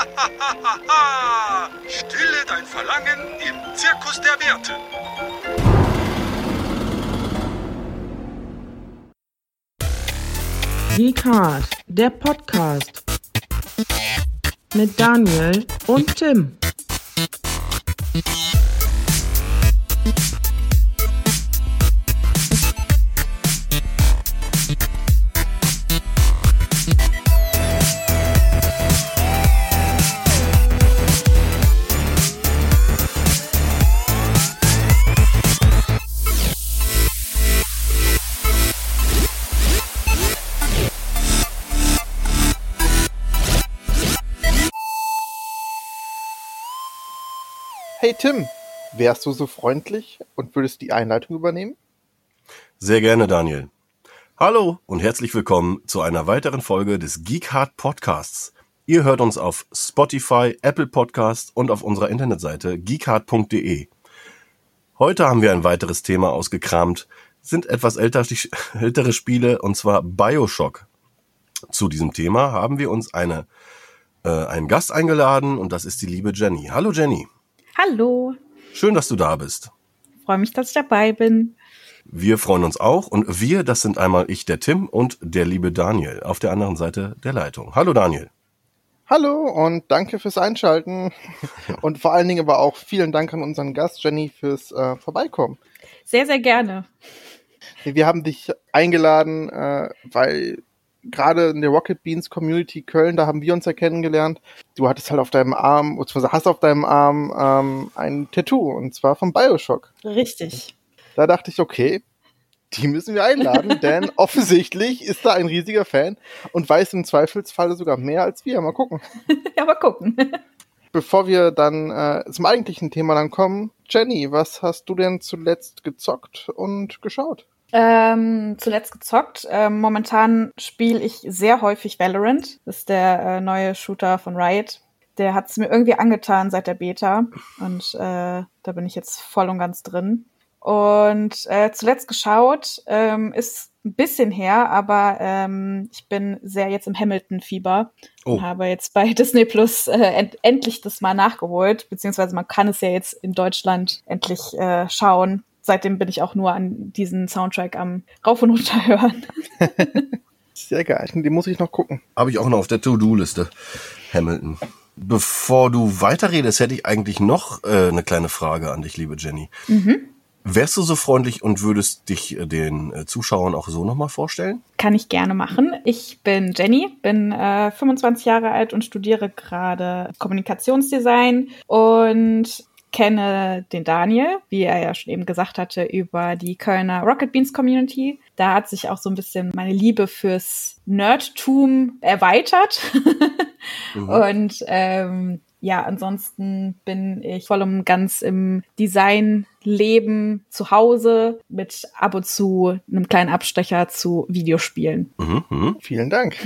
Stille dein Verlangen im Zirkus der Werte. Geekart, der Podcast mit Daniel und Tim. Hey Tim, wärst du so freundlich und würdest die Einleitung übernehmen? Sehr gerne, Daniel. Hallo und herzlich willkommen zu einer weiteren Folge des Geekhard Podcasts. Ihr hört uns auf Spotify, Apple Podcasts und auf unserer Internetseite geekhard.de. Heute haben wir ein weiteres Thema ausgekramt, sind etwas älter, ältere Spiele und zwar Bioshock. Zu diesem Thema haben wir uns eine, äh, einen Gast eingeladen und das ist die liebe Jenny. Hallo Jenny. Hallo. Schön, dass du da bist. Freue mich, dass ich dabei bin. Wir freuen uns auch und wir, das sind einmal ich, der Tim und der liebe Daniel auf der anderen Seite der Leitung. Hallo Daniel. Hallo und danke fürs Einschalten und vor allen Dingen aber auch vielen Dank an unseren Gast Jenny fürs äh, Vorbeikommen. Sehr, sehr gerne. Wir haben dich eingeladen, äh, weil gerade in der Rocket Beans Community Köln, da haben wir uns ja kennengelernt. Du hattest halt auf deinem Arm, beziehungsweise hast auf deinem Arm ähm, ein Tattoo und zwar vom Bioshock. Richtig. Da dachte ich, okay, die müssen wir einladen, denn offensichtlich ist da ein riesiger Fan und weiß im Zweifelsfalle sogar mehr als wir. Mal gucken. ja, mal gucken. Bevor wir dann äh, zum eigentlichen Thema dann kommen, Jenny, was hast du denn zuletzt gezockt und geschaut? Ähm, zuletzt gezockt. Ähm, momentan spiele ich sehr häufig Valorant. Das ist der äh, neue Shooter von Riot. Der hat es mir irgendwie angetan seit der Beta. Und äh, da bin ich jetzt voll und ganz drin. Und äh, zuletzt geschaut ähm, ist ein bisschen her, aber ähm, ich bin sehr jetzt im Hamilton-Fieber oh. und habe jetzt bei Disney Plus äh, end endlich das mal nachgeholt, beziehungsweise man kann es ja jetzt in Deutschland endlich äh, schauen seitdem bin ich auch nur an diesen Soundtrack am Rauf und Runter hören. Sehr geil. Den muss ich noch gucken. Habe ich auch noch auf der To-Do-Liste. Hamilton. Bevor du weiterredest, hätte ich eigentlich noch äh, eine kleine Frage an dich, liebe Jenny. Mhm. Wärst du so freundlich und würdest dich äh, den äh, Zuschauern auch so nochmal vorstellen? Kann ich gerne machen. Ich bin Jenny, bin äh, 25 Jahre alt und studiere gerade Kommunikationsdesign und kenne den Daniel, wie er ja schon eben gesagt hatte, über die Kölner Rocket Beans Community. Da hat sich auch so ein bisschen meine Liebe fürs Nerdtum erweitert. mhm. Und ähm, ja, ansonsten bin ich voll und ganz im Designleben zu Hause mit ab und zu einem kleinen Abstecher zu Videospielen. Mhm, mh. Vielen Dank.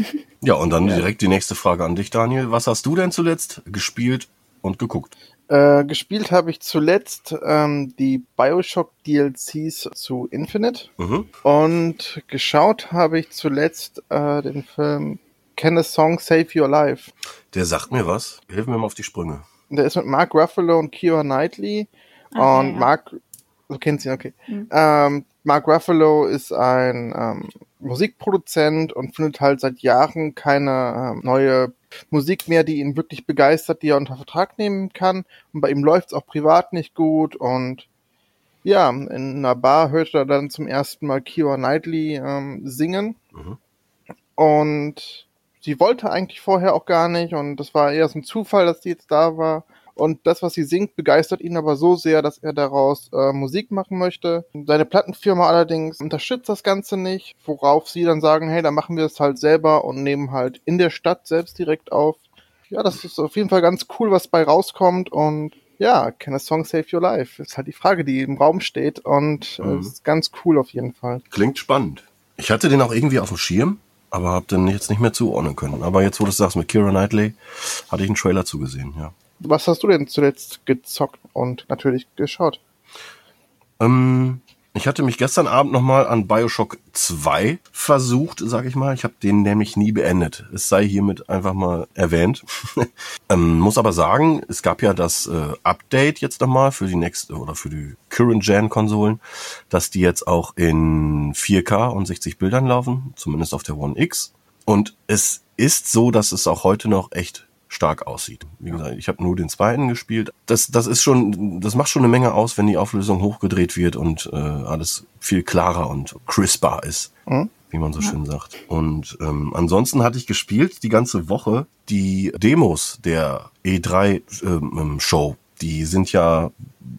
Ja, und dann direkt die nächste Frage an dich, Daniel. Was hast du denn zuletzt gespielt und geguckt? Äh, gespielt habe ich zuletzt ähm, die Bioshock DLCs zu Infinite mhm. und geschaut habe ich zuletzt äh, den Film Can a Song Save Your Life? Der sagt mir was. Hilf mir mal auf die Sprünge. Der ist mit Mark Ruffalo und Keira Knightley. Okay, und ja. Mark, du kennst ihn, okay. Mhm. Ähm, Mark Ruffalo ist ein ähm, Musikproduzent und findet halt seit Jahren keine ähm, neue Musik mehr, die ihn wirklich begeistert, die er unter Vertrag nehmen kann. Und bei ihm läuft es auch privat nicht gut. Und ja, in einer Bar hört er dann zum ersten Mal Keira Knightley ähm, singen. Mhm. Und sie wollte eigentlich vorher auch gar nicht. Und das war eher so ein Zufall, dass sie jetzt da war. Und das, was sie singt, begeistert ihn aber so sehr, dass er daraus äh, Musik machen möchte. Seine Plattenfirma allerdings unterstützt das Ganze nicht, worauf sie dann sagen, hey, dann machen wir es halt selber und nehmen halt in der Stadt selbst direkt auf. Ja, das ist auf jeden Fall ganz cool, was bei rauskommt und ja, can a song save your life? Ist halt die Frage, die im Raum steht und mhm. ist ganz cool auf jeden Fall. Klingt spannend. Ich hatte den auch irgendwie auf dem Schirm, aber hab den jetzt nicht mehr zuordnen können. Aber jetzt, wo du es sagst mit Kira Knightley, hatte ich einen Trailer zugesehen, ja. Was hast du denn zuletzt gezockt und natürlich geschaut? Ähm, Ich hatte mich gestern Abend nochmal an Bioshock 2 versucht, sag ich mal. Ich habe den nämlich nie beendet. Es sei hiermit einfach mal erwähnt. ähm, muss aber sagen, es gab ja das äh, Update jetzt nochmal für die nächste oder für die Current-Gen-Konsolen, dass die jetzt auch in 4K und 60 Bildern laufen, zumindest auf der One X. Und es ist so, dass es auch heute noch echt stark aussieht. Wie gesagt, ich habe nur den zweiten gespielt. Das, das ist schon, das macht schon eine Menge aus, wenn die Auflösung hochgedreht wird und äh, alles viel klarer und crisper ist, mhm. wie man so ja. schön sagt. Und ähm, ansonsten hatte ich gespielt die ganze Woche die Demos der E3-Show. Ähm, die sind ja,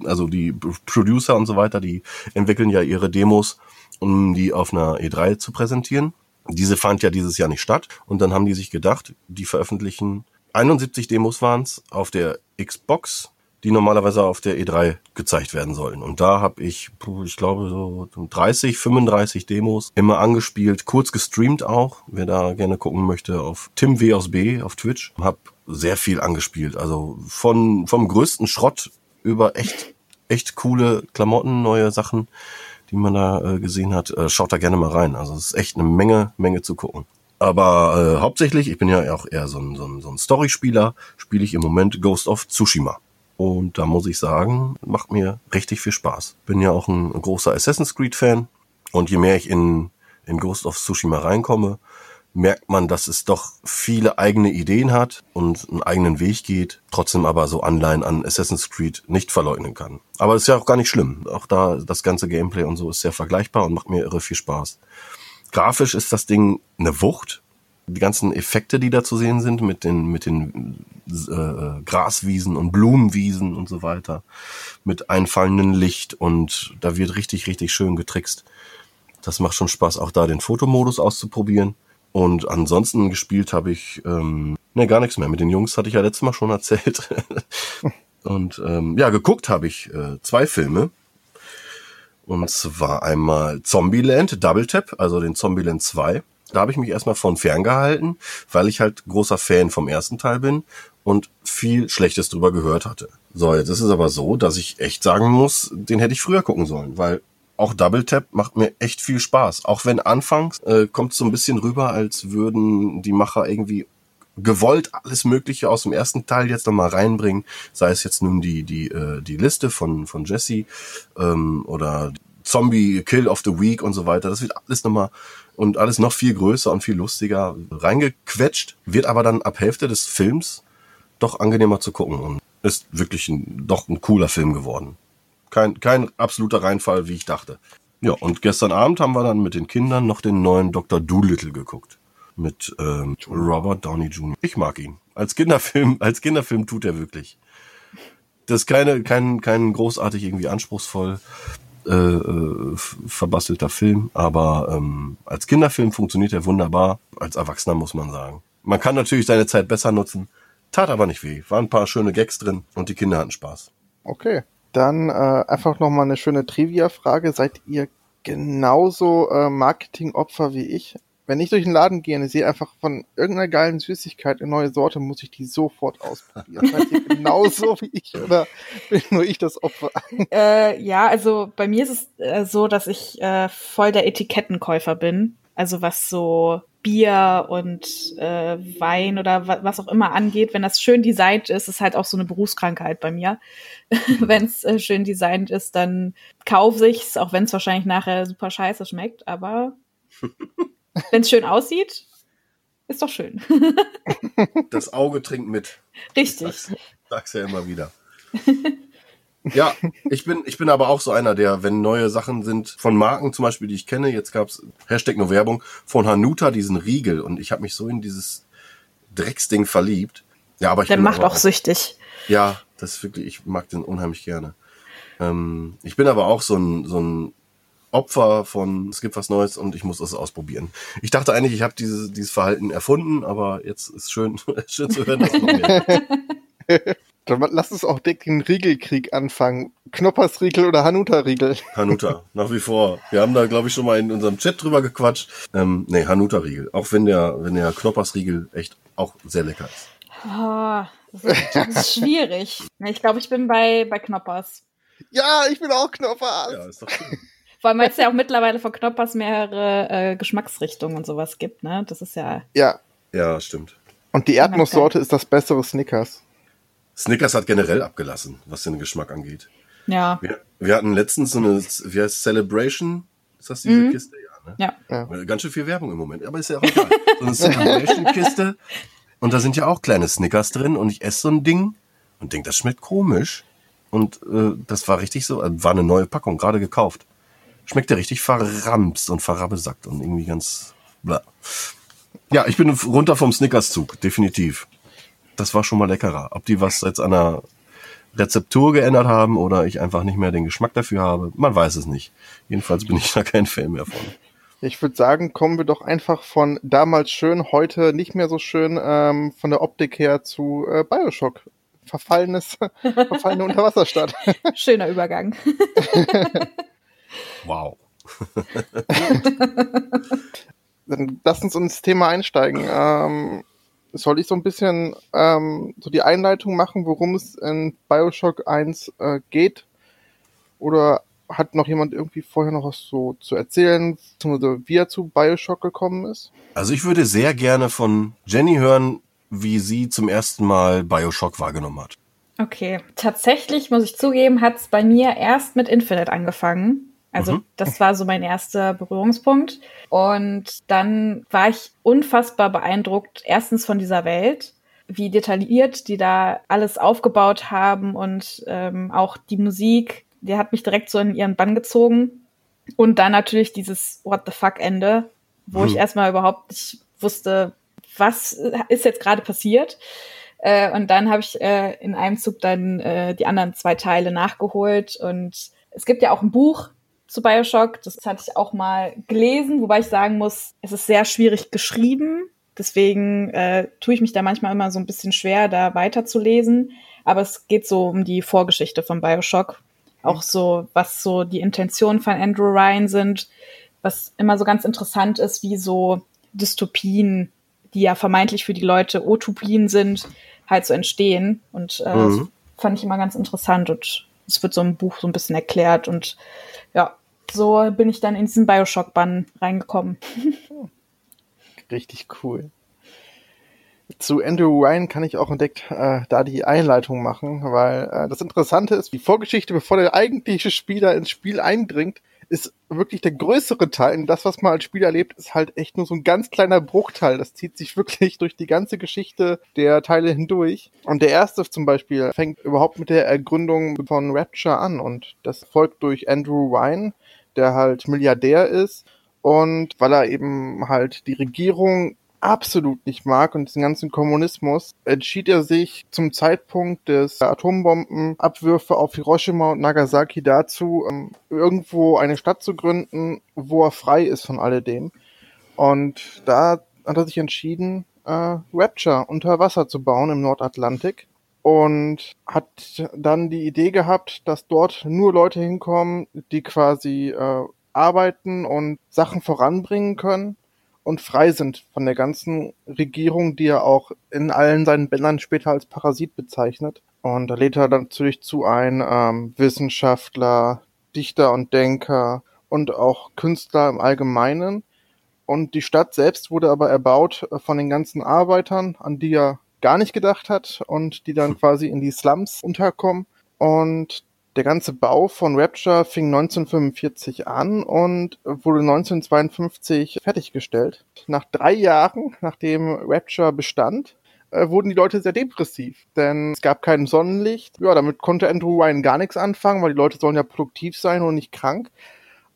also die Producer und so weiter, die entwickeln ja ihre Demos, um die auf einer E3 zu präsentieren. Diese fand ja dieses Jahr nicht statt und dann haben die sich gedacht, die veröffentlichen 71 Demos waren es auf der Xbox, die normalerweise auf der E3 gezeigt werden sollen. Und da habe ich, ich glaube, so 30, 35 Demos immer angespielt, kurz gestreamt auch. Wer da gerne gucken möchte, auf Tim W aus B auf Twitch. Hab sehr viel angespielt. Also von vom größten Schrott über echt, echt coole Klamotten, neue Sachen, die man da äh, gesehen hat. Äh, schaut da gerne mal rein. Also es ist echt eine Menge, Menge zu gucken. Aber äh, hauptsächlich, ich bin ja auch eher so ein, so ein, so ein Story-Spieler, spiele ich im Moment Ghost of Tsushima. Und da muss ich sagen, macht mir richtig viel Spaß. Bin ja auch ein, großer Assassin's Creed-Fan. Und je mehr ich in, in Ghost of Tsushima reinkomme, merkt man, dass es doch viele eigene Ideen hat und einen eigenen Weg geht, trotzdem aber so Anleihen an Assassin's Creed nicht verleugnen kann. Aber das ist ja auch gar nicht schlimm. Auch da, das ganze Gameplay und so ist sehr vergleichbar und macht mir irre viel Spaß. Grafisch ist das Ding eine Wucht. Die ganzen Effekte, die da zu sehen sind, mit den, mit den äh, Graswiesen und Blumenwiesen und so weiter, mit einfallendem Licht und da wird richtig, richtig schön getrickst. Das macht schon Spaß, auch da den Fotomodus auszuprobieren. Und ansonsten gespielt habe ich ähm, ne gar nichts mehr. Mit den Jungs hatte ich ja letztes Mal schon erzählt. und ähm, ja, geguckt habe ich äh, zwei Filme. Und zwar einmal Zombieland Double Tap, also den Zombieland 2. Da habe ich mich erstmal von ferngehalten, weil ich halt großer Fan vom ersten Teil bin und viel Schlechtes drüber gehört hatte. So, jetzt ist es aber so, dass ich echt sagen muss, den hätte ich früher gucken sollen, weil auch Double Tap macht mir echt viel Spaß. Auch wenn anfangs äh, kommt es so ein bisschen rüber, als würden die Macher irgendwie gewollt alles Mögliche aus dem ersten Teil jetzt nochmal reinbringen, sei es jetzt nun die, die, äh, die Liste von, von Jesse ähm, oder Zombie Kill of the Week und so weiter. Das wird alles nochmal und alles noch viel größer und viel lustiger reingequetscht, wird aber dann ab Hälfte des Films doch angenehmer zu gucken und ist wirklich ein, doch ein cooler Film geworden. Kein, kein absoluter Reinfall, wie ich dachte. Ja, und gestern Abend haben wir dann mit den Kindern noch den neuen Dr. Doolittle geguckt mit ähm, Robert Downey Jr. Ich mag ihn. Als Kinderfilm, als Kinderfilm tut er wirklich. Das ist keine, kein, kein großartig irgendwie anspruchsvoll äh, äh, verbastelter Film, aber ähm, als Kinderfilm funktioniert er wunderbar. Als Erwachsener muss man sagen. Man kann natürlich seine Zeit besser nutzen, tat aber nicht weh. Waren ein paar schöne Gags drin und die Kinder hatten Spaß. Okay, dann äh, einfach noch mal eine schöne Trivia-Frage. Seid ihr genauso äh, Marketingopfer wie ich? Wenn ich durch den Laden gehe und ich sehe einfach von irgendeiner geilen Süßigkeit eine neue Sorte, muss ich die sofort ausprobieren. Seid ihr genauso wie ich oder bin nur ich das Opfer? Äh, ja, also bei mir ist es äh, so, dass ich äh, voll der Etikettenkäufer bin. Also was so Bier und äh, Wein oder wa was auch immer angeht, wenn das schön designt ist, ist halt auch so eine Berufskrankheit bei mir. wenn es äh, schön designt ist, dann kaufe ich's, auch wenn es wahrscheinlich nachher super scheiße schmeckt, aber wenn es schön aussieht, ist doch schön. das Auge trinkt mit. Richtig. Ich sag's, sag's ja immer wieder. Ja, ich bin, ich bin aber auch so einer, der, wenn neue Sachen sind, von Marken zum Beispiel, die ich kenne, jetzt gab's Hashtag nur Werbung, von Hanuta diesen Riegel und ich habe mich so in dieses Drecksding verliebt. Ja, aber ich Der macht auch, auch süchtig. Ja, das ist wirklich, ich mag den unheimlich gerne. Ähm, ich bin aber auch so ein, so ein Opfer von es gibt was Neues und ich muss es ausprobieren. Ich dachte eigentlich, ich habe dieses, dieses Verhalten erfunden, aber jetzt ist schön, schön zu hören, dass noch mehr. Dann lass uns auch den Riegelkrieg anfangen. Knoppersriegel oder Hanuta-Riegel? Hanuta, nach wie vor. Wir haben da, glaube ich, schon mal in unserem Chat drüber gequatscht. Ähm, nee, Hanuta-Riegel. Auch wenn der, wenn der Knoppersriegel echt auch sehr lecker ist. Oh, das, ist das ist schwierig. Ich glaube, ich bin bei, bei Knoppers. Ja, ich bin auch Knoppers. Ja, ist doch schön. Vor weil es ja auch mittlerweile von Knoppers mehrere äh, Geschmacksrichtungen und sowas gibt, ne? Das ist ja. Ja. Ja, stimmt. Und die Erdnusssorte ist das bessere Snickers. Snickers hat generell abgelassen, was den Geschmack angeht. Ja. Wir, wir hatten letztens so eine, wie heißt Celebration? Ist das diese Mhm. Kiste? Ja, ne? Ja. Ja. Ganz schön viel Werbung im Moment, aber ist ja auch egal. So eine Celebration-Kiste. Und da sind ja auch kleine Snickers drin und ich esse so ein Ding und denke, das schmeckt komisch. Und äh, das war richtig so, äh, war eine neue Packung, gerade gekauft. Schmeckte richtig verramst und verrabbesackt und irgendwie ganz. Blah. Ja, ich bin runter vom Snickers-Zug, definitiv. Das war schon mal leckerer. Ob die was jetzt an der Rezeptur geändert haben oder ich einfach nicht mehr den Geschmack dafür habe, man weiß es nicht. Jedenfalls bin ich da kein Fan mehr von. Ich würde sagen, kommen wir doch einfach von damals schön, heute nicht mehr so schön, ähm, von der Optik her zu äh, Bioshock. Verfallenes, verfallene Unterwasserstadt. Schöner Übergang. Wow. Dann lass uns ins Thema einsteigen. Ähm, soll ich so ein bisschen ähm, so die Einleitung machen, worum es in Bioshock 1 äh, geht? Oder hat noch jemand irgendwie vorher noch was so zu erzählen, wie er zu Bioshock gekommen ist? Also ich würde sehr gerne von Jenny hören, wie sie zum ersten Mal Bioshock wahrgenommen hat. Okay. Tatsächlich, muss ich zugeben, hat es bei mir erst mit Infinite angefangen. Also Mhm. das war so mein erster Berührungspunkt. Und dann war ich unfassbar beeindruckt, erstens von dieser Welt, wie detailliert die da alles aufgebaut haben und ähm, auch die Musik, die hat mich direkt so in ihren Bann gezogen. Und dann natürlich dieses What the fuck Ende, wo Mhm. ich erstmal überhaupt nicht wusste, was ist jetzt gerade passiert. Äh, und dann habe ich äh, in einem Zug dann äh, die anderen zwei Teile nachgeholt. Und es gibt ja auch ein Buch zu Bioshock. Das hatte ich auch mal gelesen, wobei ich sagen muss, es ist sehr schwierig geschrieben. Deswegen äh, tue ich mich da manchmal immer so ein bisschen schwer, da weiterzulesen. Aber es geht so um die Vorgeschichte von Bioshock. Auch so, was so die Intentionen von Andrew Ryan sind. Was immer so ganz interessant ist, wie so Dystopien, die ja vermeintlich für die Leute Utopien sind, halt so entstehen. Und äh, Mhm. das fand ich immer ganz interessant. Und es wird so im Buch so ein bisschen erklärt. Und ja, so bin ich dann in diesen Bioshock-Bann reingekommen. Richtig cool. Zu Andrew Ryan kann ich auch entdeckt äh, da die Einleitung machen, weil äh, das Interessante ist, die Vorgeschichte, bevor der eigentliche Spieler ins Spiel eindringt, ist wirklich der größere Teil. Und das, was man als Spieler erlebt, ist halt echt nur so ein ganz kleiner Bruchteil. Das zieht sich wirklich durch die ganze Geschichte der Teile hindurch. Und der erste zum Beispiel fängt überhaupt mit der Ergründung von Rapture an. Und das folgt durch Andrew Ryan, der halt Milliardär ist. Und weil er eben halt die Regierung absolut nicht mag und diesen ganzen Kommunismus, entschied er sich zum Zeitpunkt des Atombombenabwürfe auf Hiroshima und Nagasaki dazu, ähm, irgendwo eine Stadt zu gründen, wo er frei ist von alledem. Und da hat er sich entschieden, äh, Rapture unter Wasser zu bauen im Nordatlantik und hat dann die Idee gehabt, dass dort nur Leute hinkommen, die quasi äh, arbeiten und Sachen voranbringen können und frei sind von der ganzen Regierung, die er auch in allen seinen Bändern später als Parasit bezeichnet. Und da lädt er dann natürlich zu ein ähm, Wissenschaftler, Dichter und Denker und auch Künstler im Allgemeinen. Und die Stadt selbst wurde aber erbaut äh, von den ganzen Arbeitern, an die er gar nicht gedacht hat und die dann quasi in die Slums unterkommen. Und der ganze Bau von Rapture fing 1945 an und wurde 1952 fertiggestellt. Nach drei Jahren, nachdem Rapture bestand, äh, wurden die Leute sehr depressiv, denn es gab kein Sonnenlicht. Ja, damit konnte Andrew Ryan gar nichts anfangen, weil die Leute sollen ja produktiv sein und nicht krank.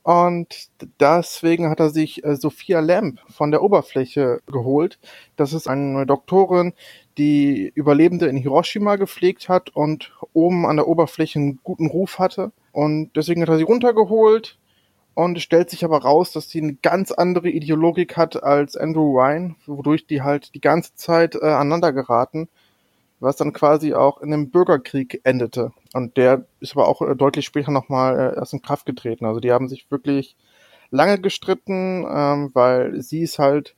Und deswegen hat er sich äh, Sophia Lamb von der Oberfläche geholt. Das ist eine Doktorin, die Überlebende in Hiroshima gepflegt hat und oben an der Oberfläche einen guten Ruf hatte. Und deswegen hat er sie runtergeholt und es stellt sich aber raus, dass sie eine ganz andere Ideologik hat als Andrew Ryan, wodurch die halt die ganze Zeit äh, aneinander geraten, was dann quasi auch in einem Bürgerkrieg endete. Und der ist aber auch äh, deutlich später nochmal äh, erst in Kraft getreten. Also die haben sich wirklich lange gestritten, ähm, weil sie ist halt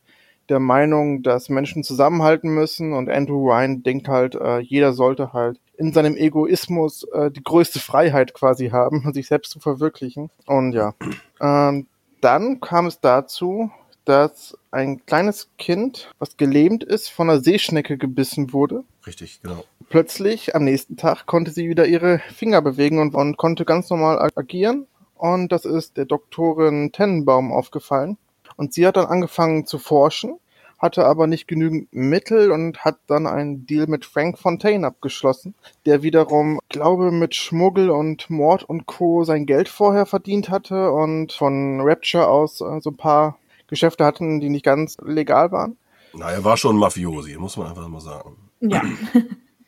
der Meinung, dass Menschen zusammenhalten müssen und Andrew Ryan denkt halt, äh, jeder sollte halt in seinem Egoismus äh, die größte Freiheit quasi haben, sich selbst zu verwirklichen. Und ja, ähm, dann kam es dazu, dass ein kleines Kind, was gelähmt ist, von einer Seeschnecke gebissen wurde. Richtig, genau. Plötzlich am nächsten Tag konnte sie wieder ihre Finger bewegen und, und konnte ganz normal agieren. Und das ist der Doktorin Tennenbaum aufgefallen. Und sie hat dann angefangen zu forschen, hatte aber nicht genügend Mittel und hat dann einen Deal mit Frank Fontaine abgeschlossen, der wiederum, glaube mit Schmuggel und Mord und Co. sein Geld vorher verdient hatte und von Rapture aus äh, so ein paar Geschäfte hatten, die nicht ganz legal waren. Na, er war schon Mafiosi, muss man einfach mal sagen. Ja.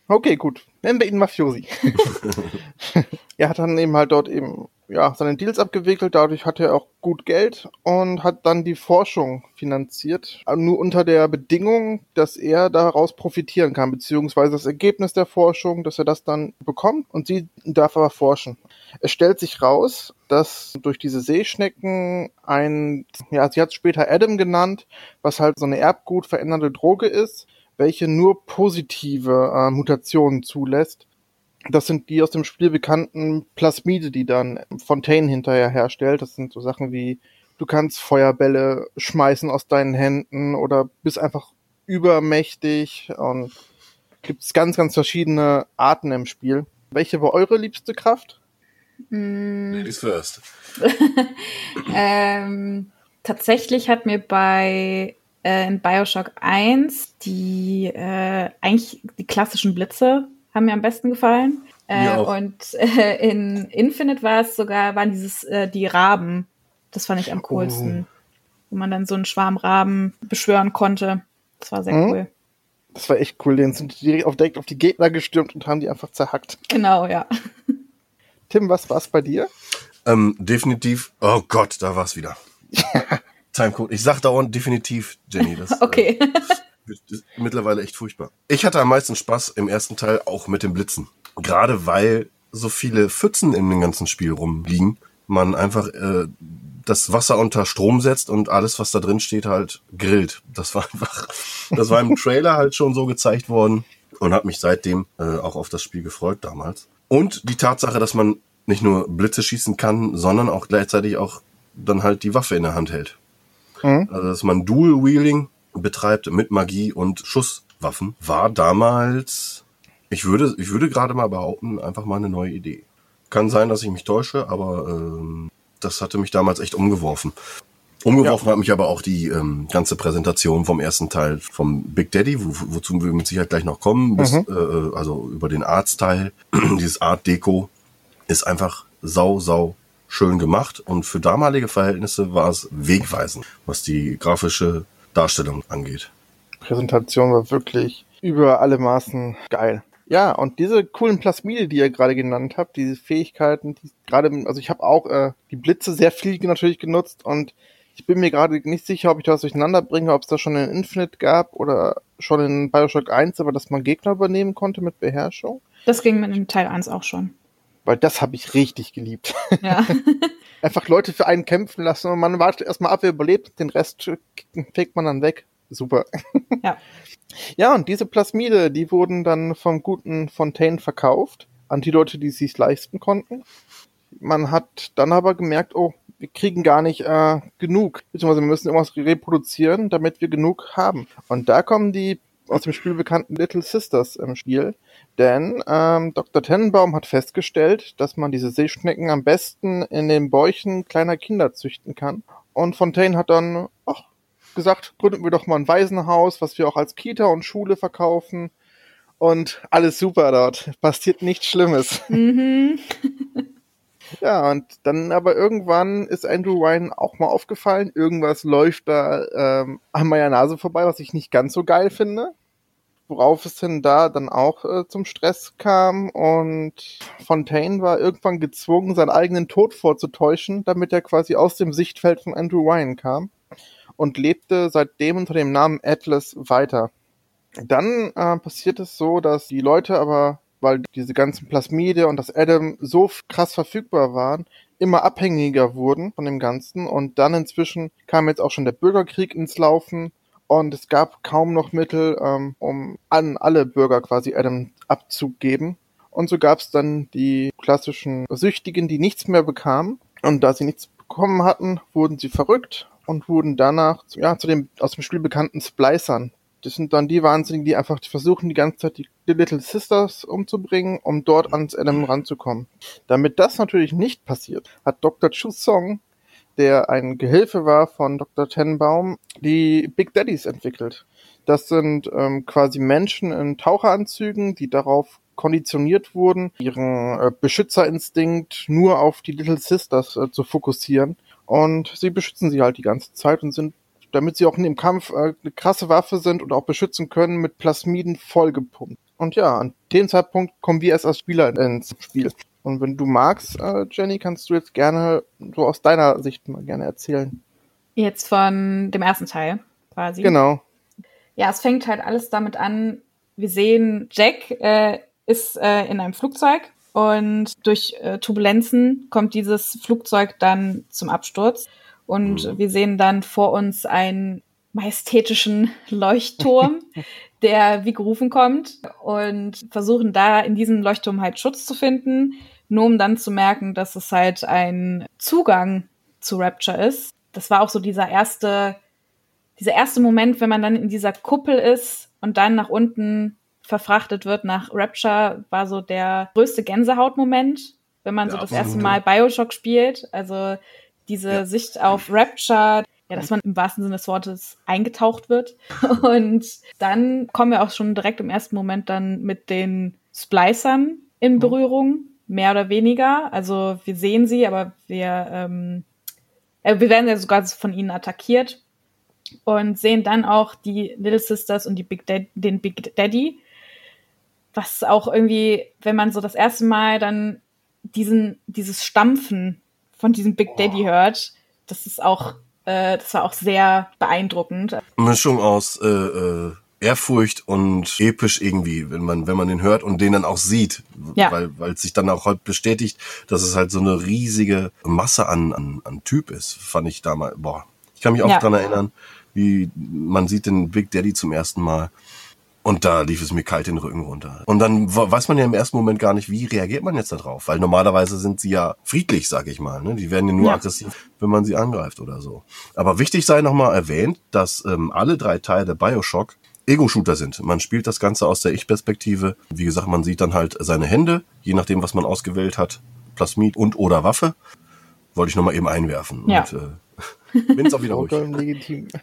Okay, gut. Nennen wir ihn Mafiosi. er hat dann eben halt dort eben ja, seine Deals abgewickelt, dadurch hatte er auch gut Geld und hat dann die Forschung finanziert, nur unter der Bedingung, dass er daraus profitieren kann, beziehungsweise das Ergebnis der Forschung, dass er das dann bekommt und sie darf aber forschen. Es stellt sich raus, dass durch diese Seeschnecken ein, ja, sie hat es später Adam genannt, was halt so eine Erbgut verändernde Droge ist, welche nur positive äh, Mutationen zulässt das sind die aus dem Spiel bekannten Plasmide, die dann Fontaine hinterher herstellt. Das sind so Sachen wie, du kannst Feuerbälle schmeißen aus deinen Händen oder bist einfach übermächtig und gibt es ganz, ganz verschiedene Arten im Spiel. Welche war eure liebste Kraft? Mm. Ladies first. ähm, tatsächlich hat mir bei äh, in Bioshock 1 die äh, eigentlich die klassischen Blitze haben mir am besten gefallen. Äh, und äh, in Infinite war es sogar, waren dieses, äh, die Raben. Das fand ich am coolsten. Oh. Wo man dann so einen Schwarm Raben beschwören konnte. Das war sehr mhm. cool. Das war echt cool. Den sind direkt auf, direkt auf die Gegner gestürmt und haben die einfach zerhackt. Genau, ja. Tim, was war's bei dir? Ähm, definitiv. Oh Gott, da war's wieder. Timecode. Ich sag dauernd definitiv, Jenny. Das, okay. Äh, mittlerweile echt furchtbar. Ich hatte am meisten Spaß im ersten Teil auch mit dem Blitzen. Gerade weil so viele Pfützen in dem ganzen Spiel rumliegen, man einfach äh, das Wasser unter Strom setzt und alles, was da drin steht, halt grillt. Das war einfach, das war im Trailer halt schon so gezeigt worden und hat mich seitdem äh, auch auf das Spiel gefreut damals. Und die Tatsache, dass man nicht nur Blitze schießen kann, sondern auch gleichzeitig auch dann halt die Waffe in der Hand hält. Mhm. Also dass man Dual Wheeling betreibt mit Magie und Schusswaffen, war damals, ich würde, ich würde gerade mal behaupten, einfach mal eine neue Idee. Kann sein, dass ich mich täusche, aber ähm, das hatte mich damals echt umgeworfen. Umgeworfen ja. hat mich aber auch die ähm, ganze Präsentation vom ersten Teil vom Big Daddy, wo, wozu wir mit Sicherheit gleich noch kommen, bis, mhm. äh, also über den Arztteil, dieses Art Deko, ist einfach sau, sau schön gemacht und für damalige Verhältnisse war es wegweisend, was die grafische Darstellung angeht. Präsentation war wirklich über alle Maßen geil. Ja, und diese coolen Plasmide, die ihr gerade genannt habt, diese Fähigkeiten, die gerade, also ich habe auch äh, die Blitze sehr viel natürlich genutzt und ich bin mir gerade nicht sicher, ob ich das durcheinander bringe, ob es da schon in Infinite gab oder schon in Bioshock 1, aber dass man Gegner übernehmen konnte mit Beherrschung. Das ging mit dem Teil 1 auch schon. Weil das habe ich richtig geliebt. Ja. Einfach Leute für einen kämpfen lassen und man wartet erstmal ab, wer überlebt, den Rest fegt man dann weg. Super. Ja. Ja, und diese Plasmide, die wurden dann vom guten Fontaine verkauft an die Leute, die es sich leisten konnten. Man hat dann aber gemerkt, oh, wir kriegen gar nicht äh, genug, beziehungsweise wir müssen irgendwas reproduzieren, damit wir genug haben. Und da kommen die aus dem Spiel bekannten Little Sisters im Spiel, denn ähm, Dr. Tennenbaum hat festgestellt, dass man diese Seeschnecken am besten in den Bäuchen kleiner Kinder züchten kann. Und Fontaine hat dann ach, gesagt, gründen wir doch mal ein Waisenhaus, was wir auch als Kita und Schule verkaufen. Und alles super dort. Passiert nichts Schlimmes. Mhm. ja, und dann aber irgendwann ist Andrew Ryan auch mal aufgefallen, irgendwas läuft da ähm, an meiner Nase vorbei, was ich nicht ganz so geil finde worauf es denn da dann auch äh, zum Stress kam. Und Fontaine war irgendwann gezwungen, seinen eigenen Tod vorzutäuschen, damit er quasi aus dem Sichtfeld von Andrew Ryan kam und lebte seitdem unter dem Namen Atlas weiter. Dann äh, passiert es so, dass die Leute aber, weil diese ganzen Plasmide und das Adam so krass verfügbar waren, immer abhängiger wurden von dem Ganzen. Und dann inzwischen kam jetzt auch schon der Bürgerkrieg ins Laufen und es gab kaum noch Mittel, ähm, um an alle Bürger quasi Adam abzugeben. Und so gab es dann die klassischen Süchtigen, die nichts mehr bekamen. Und da sie nichts bekommen hatten, wurden sie verrückt und wurden danach ja, zu den aus dem Spiel bekannten Splicern. Das sind dann die Wahnsinnigen, die einfach versuchen, die ganze Zeit die Little Sisters umzubringen, um dort ans Adam ranzukommen. Damit das natürlich nicht passiert, hat Dr. Chu Song der ein Gehilfe war von Dr. Tenbaum, die Big Daddies entwickelt. Das sind ähm, quasi Menschen in Taucheranzügen, die darauf konditioniert wurden, ihren äh, Beschützerinstinkt nur auf die Little Sisters äh, zu fokussieren. Und sie beschützen sie halt die ganze Zeit und sind, damit sie auch in dem Kampf äh, eine krasse Waffe sind und auch beschützen können, mit Plasmiden vollgepumpt. Und ja, an dem Zeitpunkt kommen wir erst als Spieler ins Spiel. Und wenn du magst, äh, Jenny, kannst du jetzt gerne so aus deiner Sicht mal gerne erzählen. Jetzt von dem ersten Teil quasi. Genau. Ja, es fängt halt alles damit an. Wir sehen, Jack äh, ist äh, in einem Flugzeug und durch äh, Turbulenzen kommt dieses Flugzeug dann zum Absturz. Und mhm. wir sehen dann vor uns einen majestätischen Leuchtturm, der wie gerufen kommt und versuchen da in diesem Leuchtturm halt Schutz zu finden nur um dann zu merken, dass es halt ein Zugang zu Rapture ist. Das war auch so dieser erste, dieser erste Moment, wenn man dann in dieser Kuppel ist und dann nach unten verfrachtet wird nach Rapture, war so der größte Gänsehautmoment, wenn man ja, so das erste Mal Bioshock spielt. Also diese ja. Sicht auf Rapture, ja, dass man im wahrsten Sinne des Wortes eingetaucht wird. Und dann kommen wir auch schon direkt im ersten Moment dann mit den Splicern in mhm. Berührung, mehr oder weniger. Also wir sehen sie, aber wir, ähm, äh, wir werden ja sogar von ihnen attackiert und sehen dann auch die Little Sisters und die Big Dad den Big Daddy. Was auch irgendwie, wenn man so das erste Mal dann diesen, dieses Stampfen von diesem Big Daddy hört, das ist auch, äh, das war auch sehr beeindruckend. Mischung aus äh, äh Ehrfurcht und episch irgendwie, wenn man, wenn man den hört und den dann auch sieht. Ja. Weil, weil es sich dann auch halt bestätigt, dass es halt so eine riesige Masse an, an, an Typ ist, fand ich damals, boah. Ich kann mich auch ja. dran erinnern, wie man sieht den Big Daddy zum ersten Mal. Und da lief es mir kalt den Rücken runter. Und dann weiß man ja im ersten Moment gar nicht, wie reagiert man jetzt darauf. Weil normalerweise sind sie ja friedlich, sag ich mal. Ne? Die werden ja nur ja. aggressiv, wenn man sie angreift oder so. Aber wichtig sei nochmal erwähnt, dass ähm, alle drei Teile der Bioshock Ego-Shooter sind. Man spielt das Ganze aus der Ich-Perspektive. Wie gesagt, man sieht dann halt seine Hände, je nachdem, was man ausgewählt hat. Plasmid und oder Waffe. Wollte ich nochmal eben einwerfen. Ja. Und, äh, bin jetzt auch wieder ruhig. Legitim.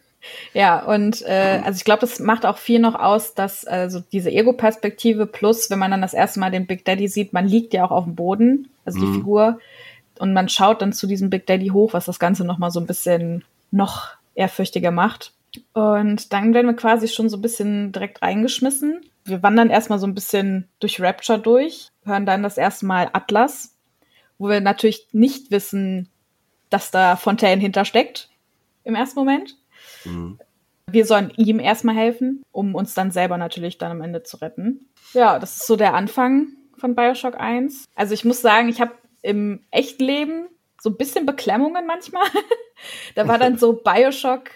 Ja, und äh, also ich glaube, das macht auch viel noch aus, dass also diese Ego-Perspektive plus, wenn man dann das erste Mal den Big Daddy sieht, man liegt ja auch auf dem Boden, also die mhm. Figur, und man schaut dann zu diesem Big Daddy hoch, was das Ganze nochmal so ein bisschen noch ehrfürchtiger macht. Und dann werden wir quasi schon so ein bisschen direkt reingeschmissen. Wir wandern erstmal so ein bisschen durch Rapture durch, hören dann das erste Mal Atlas, wo wir natürlich nicht wissen, dass da Fontaine hintersteckt im ersten Moment. Mhm. Wir sollen ihm erstmal helfen, um uns dann selber natürlich dann am Ende zu retten. Ja, das ist so der Anfang von Bioshock 1. Also ich muss sagen, ich habe im Echtleben so ein bisschen Beklemmungen manchmal. da war dann so Bioshock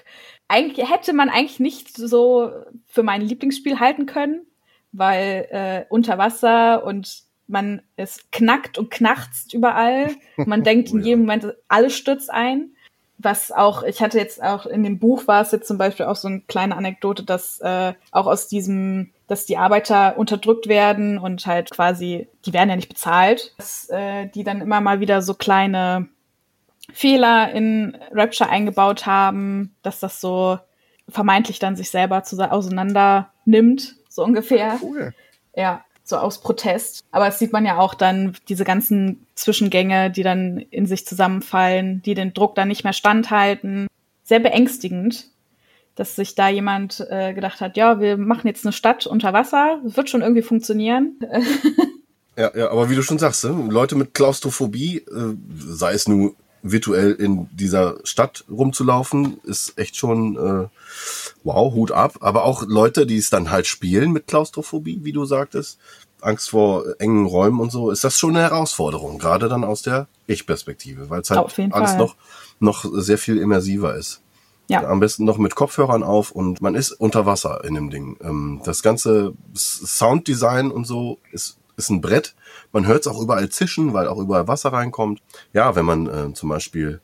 eigentlich hätte man eigentlich nicht so für mein Lieblingsspiel halten können, weil äh, unter Wasser und man es knackt und knarzt überall. Man denkt in jedem Moment, alles stürzt ein. Was auch, ich hatte jetzt auch in dem Buch war es jetzt zum Beispiel auch so eine kleine Anekdote, dass äh, auch aus diesem, dass die Arbeiter unterdrückt werden und halt quasi, die werden ja nicht bezahlt, dass äh, die dann immer mal wieder so kleine Fehler in Rapture eingebaut haben, dass das so vermeintlich dann sich selber zu, auseinander nimmt, so ungefähr. Cool. Ja, so aus Protest. Aber es sieht man ja auch dann diese ganzen Zwischengänge, die dann in sich zusammenfallen, die den Druck dann nicht mehr standhalten. Sehr beängstigend, dass sich da jemand äh, gedacht hat, ja, wir machen jetzt eine Stadt unter Wasser, das wird schon irgendwie funktionieren. ja, ja, aber wie du schon sagst, ne? Leute mit Klaustrophobie, äh, sei es nun virtuell in dieser Stadt rumzulaufen, ist echt schon äh, wow, Hut ab. Aber auch Leute, die es dann halt spielen mit Klaustrophobie, wie du sagtest, Angst vor engen Räumen und so, ist das schon eine Herausforderung, gerade dann aus der Ich-Perspektive, weil es halt alles Fall. noch, noch sehr viel immersiver ist. Ja. Am besten noch mit Kopfhörern auf und man ist unter Wasser in dem Ding. Ähm, das ganze Sounddesign und so ist, ist ein Brett. Man hört es auch überall zischen, weil auch überall Wasser reinkommt. Ja, wenn man äh, zum Beispiel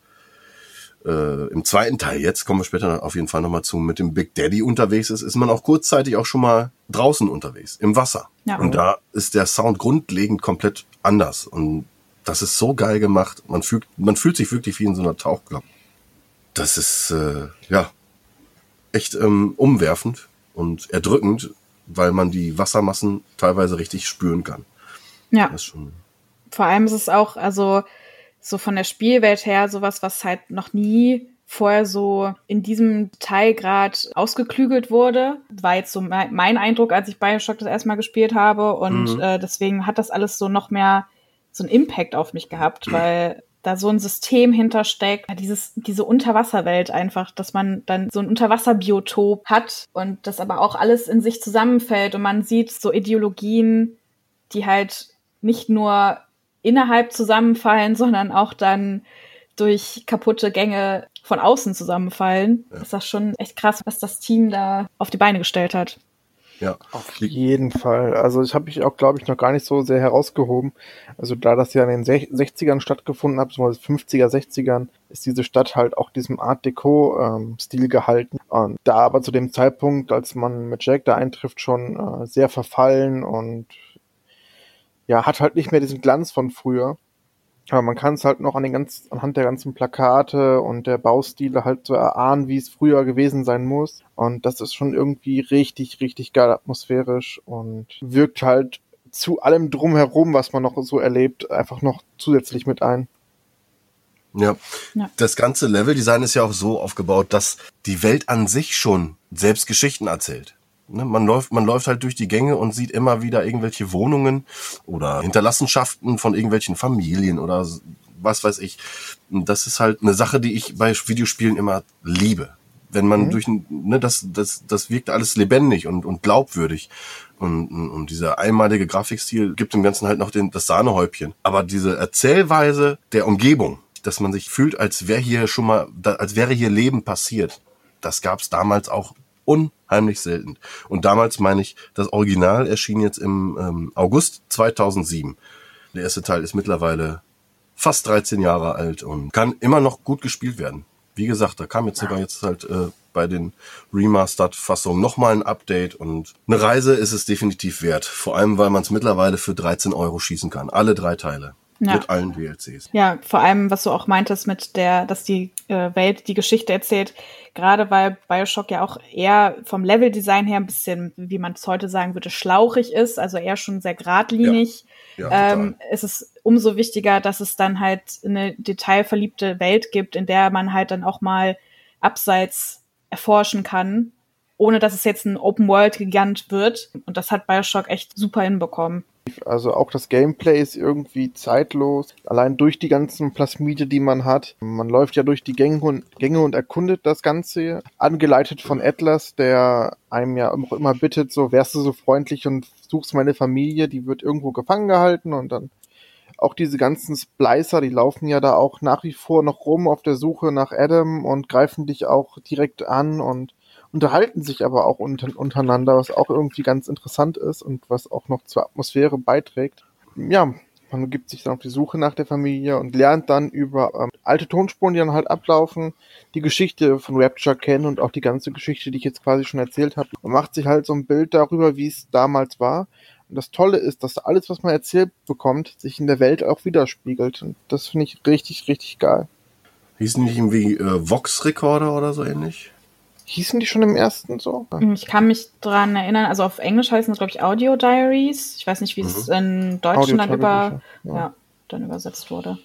äh, im zweiten Teil, jetzt kommen wir später auf jeden Fall nochmal zu, mit dem Big Daddy unterwegs ist, ist man auch kurzzeitig auch schon mal draußen unterwegs, im Wasser. Ja. Und da ist der Sound grundlegend komplett anders. Und das ist so geil gemacht. Man fühlt, man fühlt sich wirklich wie in so einer Tauchklappe. Das ist, äh, ja, echt ähm, umwerfend und erdrückend, weil man die Wassermassen teilweise richtig spüren kann. Ja. Das schon, Vor allem ist es auch, also so von der Spielwelt her, sowas, was halt noch nie vorher so in diesem Teilgrad ausgeklügelt wurde. War jetzt so mein, Eindruck, als ich Bioshock das erstmal gespielt habe. Und Mhm. äh, deswegen hat das alles so noch mehr so einen Impact auf mich gehabt, weil da so ein System hintersteckt, dieses, diese Unterwasserwelt einfach, dass man dann so ein Unterwasserbiotop hat und das aber auch alles in sich zusammenfällt und man sieht so Ideologien, die halt nicht nur innerhalb zusammenfallen, sondern auch dann durch kaputte Gänge von außen zusammenfallen. Ist das schon echt krass, was das Team da auf die Beine gestellt hat. ja. Auf jeden Fall. Also ich habe mich auch, glaube ich, noch gar nicht so sehr herausgehoben. Also da das ja in den Sech- 60ern stattgefunden hat, beziehungsweise 50er, 60ern, ist diese Stadt halt auch diesem Art Deco-Stil gehalten. Und da aber zu dem Zeitpunkt, als man mit Jack da eintrifft, schon äh, sehr verfallen und ja, hat halt nicht mehr diesen Glanz von früher. Aber man kann es halt noch an den ganz, anhand der ganzen Plakate und der Baustile halt so erahnen, wie es früher gewesen sein muss. Und das ist schon irgendwie richtig, richtig geil atmosphärisch und wirkt halt zu allem drumherum, was man noch so erlebt, einfach noch zusätzlich mit ein. Ja. Ja. Das ganze Leveldesign ist ja auch so aufgebaut, dass die Welt an sich schon selbst Geschichten erzählt. Ne, Man läuft, man läuft halt durch die Gänge und sieht immer wieder irgendwelche Wohnungen oder Hinterlassenschaften von irgendwelchen Familien oder was weiß ich. Das ist halt eine Sache, die ich bei Videospielen immer liebe. Wenn man durch, ein- ne, das, das, das wirkt alles lebendig und, und glaubwürdig. Und, und dieser einmalige Grafikstil gibt dem Ganzen halt noch den, das Sahnehäubchen. Aber diese Erzählweise der Umgebung, dass man sich fühlt, als wäre hier schon mal, als wäre hier Leben passiert, das gab es damals auch unheimlich selten. Und damals meine ich, das Original erschien jetzt im ähm, August 2007. Der erste Teil ist mittlerweile fast 13 Jahre alt und kann immer noch gut gespielt werden. Wie gesagt, da kam jetzt sogar jetzt halt äh, bei den Remastered-Fassungen nochmal ein Update und eine Reise ist es definitiv wert. Vor allem, weil man es mittlerweile für 13 Euro schießen kann. Alle drei Teile. Ja. Mit allen DLCs. Ja, vor allem, was du auch meintest mit der, dass die äh, Welt die Geschichte erzählt, gerade weil Bioshock ja auch eher vom Leveldesign her ein bisschen, wie man es heute sagen würde, schlauchig ist, also eher schon sehr geradlinig. Ja, total. ähm, ist es umso wichtiger, dass es dann halt eine detailverliebte Welt gibt, in der man halt dann auch mal abseits erforschen kann, ohne dass es jetzt ein Open-World-Gigant wird. Und das hat Bioshock echt super hinbekommen. Also auch das Gameplay ist irgendwie zeitlos. Allein durch die ganzen Plasmide, die man hat. Man läuft ja durch die Gänge und, Gänge und erkundet das Ganze. Angeleitet von Atlas, der einem ja auch immer bittet, so wärst du so freundlich und suchst meine Familie. Die wird irgendwo gefangen gehalten und dann auch diese ganzen Splicer, die laufen ja da auch nach wie vor noch rum auf der Suche nach Adam und greifen dich auch direkt an und unterhalten sich aber auch unter, untereinander, was auch irgendwie ganz interessant ist und was auch noch zur Atmosphäre beiträgt. Ja, man gibt sich dann auf die Suche nach der Familie und lernt dann über ähm, alte Tonspuren, die dann halt ablaufen, die Geschichte von Rapture kennen und auch die ganze Geschichte, die ich jetzt quasi schon erzählt habe. Man macht sich halt so ein Bild darüber, wie es damals war. Und das Tolle ist, dass alles, was man erzählt bekommt, sich in der Welt auch widerspiegelt. Und das finde ich richtig, richtig geil. Hießen die irgendwie äh, Vox-Recorder oder so ähnlich? Hießen die schon im ersten so? Ich kann mich dran erinnern, also auf Englisch heißen es, glaube ich, Audio Diaries. Ich weiß nicht, wie es in Deutsch dann über, ja. ja. dann übersetzt wurde.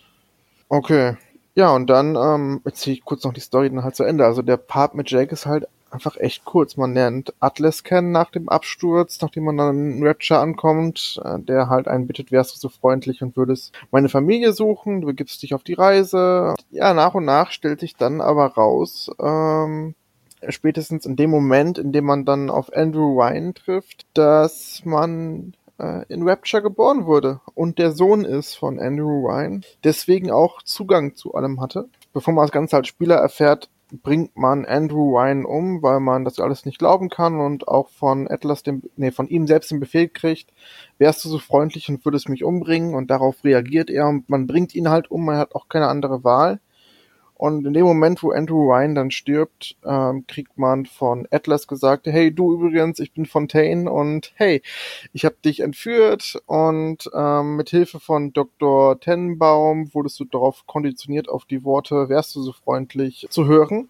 Okay. Ja, und dann ähm, erzähle ich kurz noch die Story dann halt zu Ende. Also der Part mit Jake ist halt einfach echt kurz. Man lernt Atlas kennen nach dem Absturz, nachdem man dann in Rapture ankommt, äh, der halt einen bittet, wärst du so freundlich und würdest meine Familie suchen, du begibst dich auf die Reise. Ja, nach und nach stellt sich dann aber raus, ähm, spätestens in dem Moment, in dem man dann auf Andrew Ryan trifft, dass man äh, in Rapture geboren wurde und der Sohn ist von Andrew Ryan, deswegen auch Zugang zu allem hatte. Bevor man das Ganze als Spieler erfährt, bringt man Andrew Ryan um, weil man das alles nicht glauben kann und auch von Atlas den, nee, von ihm selbst den Befehl kriegt, wärst du so freundlich und würdest mich umbringen und darauf reagiert er und man bringt ihn halt um, man hat auch keine andere Wahl. Und in dem Moment, wo Andrew Ryan dann stirbt, ähm, kriegt man von Atlas gesagt, hey, du übrigens, ich bin Fontaine und hey, ich habe dich entführt und ähm, mit Hilfe von Dr. Tenenbaum wurdest du darauf konditioniert, auf die Worte, wärst du so freundlich zu hören.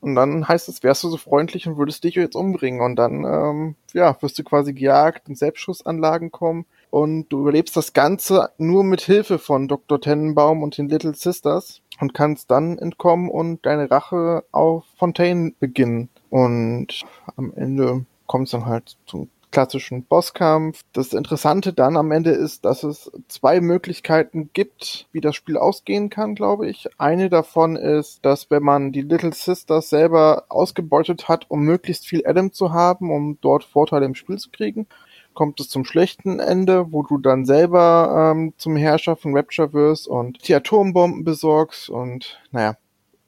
Und dann heißt es, wärst du so freundlich und würdest dich jetzt umbringen. Und dann, ähm, ja, wirst du quasi gejagt, in Selbstschussanlagen kommen. Und du überlebst das Ganze nur mit Hilfe von Dr. Tenenbaum und den Little Sisters und kannst dann entkommen und deine Rache auf Fontaine beginnen. Und am Ende kommt es dann halt zum klassischen Bosskampf. Das Interessante dann am Ende ist, dass es zwei Möglichkeiten gibt, wie das Spiel ausgehen kann, glaube ich. Eine davon ist, dass wenn man die Little Sisters selber ausgebeutet hat, um möglichst viel Adam zu haben, um dort Vorteile im Spiel zu kriegen, kommt es zum schlechten Ende, wo du dann selber ähm, zum Herrscher von Rapture wirst und die Atombomben besorgst und naja,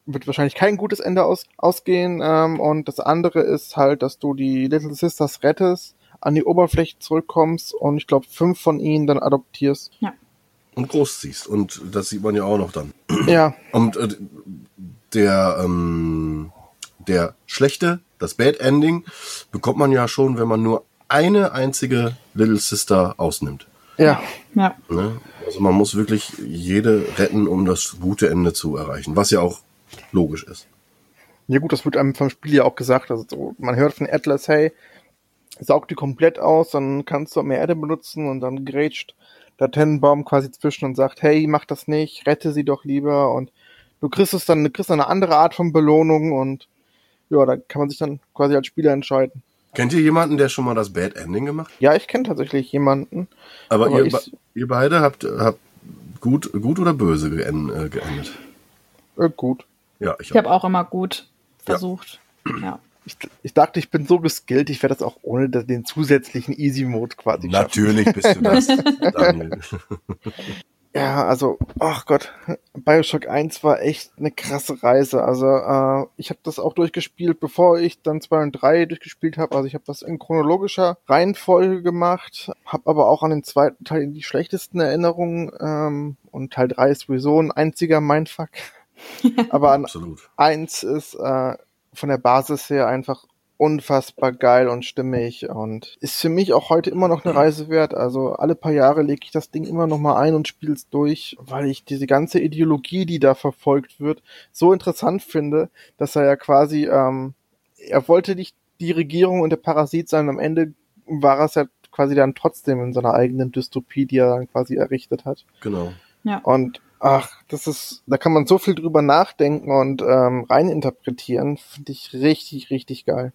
wird wahrscheinlich kein gutes Ende aus, ausgehen. Ähm, und das andere ist halt, dass du die Little Sisters rettest, an die Oberfläche zurückkommst und ich glaube fünf von ihnen dann adoptierst. Ja. Und großziehst. Und das sieht man ja auch noch dann. Ja. Und äh, der, ähm, der schlechte, das Bad Ending, bekommt man ja schon, wenn man nur eine einzige Little Sister ausnimmt. Ja. Ja. Ne? Also man muss wirklich jede retten, um das gute Ende zu erreichen, was ja auch logisch ist. Ja gut, das wird einem vom Spiel ja auch gesagt. Also so, man hört von Atlas, hey, saug die komplett aus, dann kannst du mehr Erde benutzen und dann grätscht der Tennenbaum quasi zwischen und sagt, hey, mach das nicht, rette sie doch lieber und du kriegst es dann, du kriegst eine andere Art von Belohnung und ja, da kann man sich dann quasi als Spieler entscheiden. Kennt ihr jemanden, der schon mal das Bad Ending gemacht? Ja, ich kenne tatsächlich jemanden. Aber, Aber ihr, ich- ihr beide habt, habt gut, gut oder böse äh, geendet? Äh, gut. Ja, ich Ich habe auch immer gut versucht. Ja. Ich, ich dachte, ich bin so geskillt, ich werde das auch ohne den zusätzlichen Easy Mode quasi schaffen. Natürlich bist du das, Daniel. Ja, also, ach Gott, Bioshock 1 war echt eine krasse Reise. Also, äh, ich habe das auch durchgespielt, bevor ich dann 2 und 3 durchgespielt habe. Also, ich habe das in chronologischer Reihenfolge gemacht, habe aber auch an den zweiten Teil die schlechtesten Erinnerungen. Ähm, und Teil 3 ist sowieso ein einziger Mindfuck. aber an Absolut. 1 ist äh, von der Basis her einfach unfassbar geil und stimmig und ist für mich auch heute immer noch eine Reise wert. Also alle paar Jahre lege ich das Ding immer noch mal ein und spiele es durch, weil ich diese ganze Ideologie, die da verfolgt wird, so interessant finde, dass er ja quasi, ähm, er wollte nicht die Regierung und der Parasit sein. Am Ende war es ja quasi dann trotzdem in seiner eigenen Dystopie, die er dann quasi errichtet hat. Genau. Und ach, das ist, da kann man so viel drüber nachdenken und ähm, reininterpretieren. Finde ich richtig, richtig geil.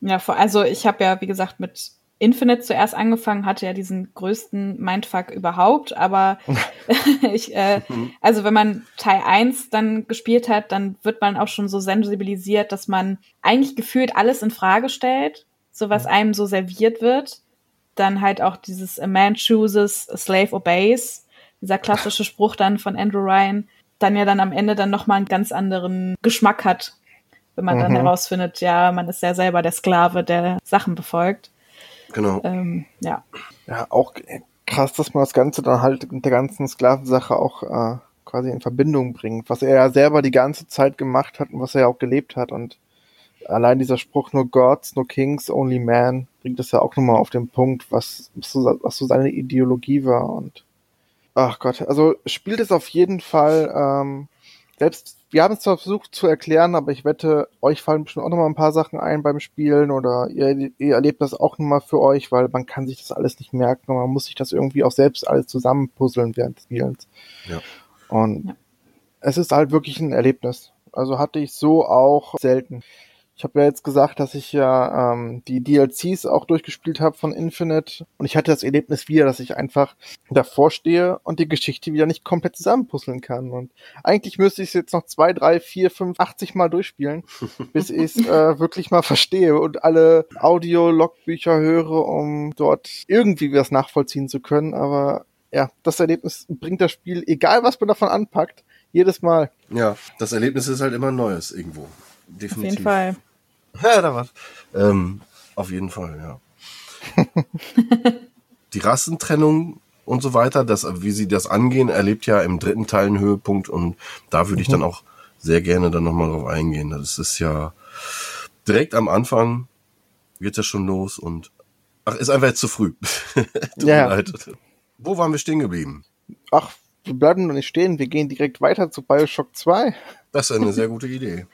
Ja, vor, also ich habe ja, wie gesagt, mit Infinite zuerst angefangen, hatte ja diesen größten Mindfuck überhaupt, aber ich, äh, also wenn man Teil 1 dann gespielt hat, dann wird man auch schon so sensibilisiert, dass man eigentlich gefühlt alles in Frage stellt, so was einem so serviert wird. Dann halt auch dieses A man chooses, a slave obeys, dieser klassische Spruch dann von Andrew Ryan, dann ja dann am Ende dann nochmal einen ganz anderen Geschmack hat, wenn man dann Mhm. herausfindet, ja, man ist ja selber der Sklave, der Sachen befolgt. Genau. Ähm, ja. Ja, auch krass, dass man das Ganze dann halt mit der ganzen Sklavensache auch äh, quasi in Verbindung bringt, was er ja selber die ganze Zeit gemacht hat und was er ja auch gelebt hat. Und allein dieser Spruch, no gods, no kings, only man, bringt das ja auch nochmal auf den Punkt, was, was, so, was so seine Ideologie war. Und ach Gott, also spielt es auf jeden Fall, ähm, selbst, wir haben es zwar versucht zu erklären, aber ich wette, euch fallen bestimmt auch nochmal ein paar Sachen ein beim Spielen oder ihr, ihr erlebt das auch nochmal für euch, weil man kann sich das alles nicht merken und man muss sich das irgendwie auch selbst alles zusammenpuzzeln während des Spielens. Ja. Und Ja. es ist halt wirklich ein Erlebnis. Also hatte ich so auch selten. Ich habe ja jetzt gesagt, dass ich ja ähm, die DLCs auch durchgespielt habe von Infinite und ich hatte das Erlebnis wieder, dass ich einfach davor stehe und die Geschichte wieder nicht komplett zusammenpuzzeln kann. Und eigentlich müsste ich es jetzt noch zwei, drei, vier, fünf, 80 Mal durchspielen, bis ich es äh, wirklich mal verstehe und alle Audio-Logbücher höre, um dort irgendwie was nachvollziehen zu können. Aber ja, das Erlebnis bringt das Spiel, egal was man davon anpackt, Jedes Mal. Ja, das Erlebnis ist halt immer neues irgendwo. Definitiv. Auf jeden Fall. Ja, da war's. Ähm, auf jeden Fall, ja. die Rassentrennung und so weiter, das, wie sie das angehen, erlebt ja im dritten Teil einen Höhepunkt und da würde ich dann auch sehr gerne dann nochmal drauf eingehen. Das ist ja direkt am Anfang geht ja schon los und ach, ist einfach jetzt zu früh. Ja. Wo waren wir stehen geblieben? Ach, wir bleiben noch nicht stehen. Wir gehen direkt weiter zu Bioshock 2. Das ist eine sehr gute Idee.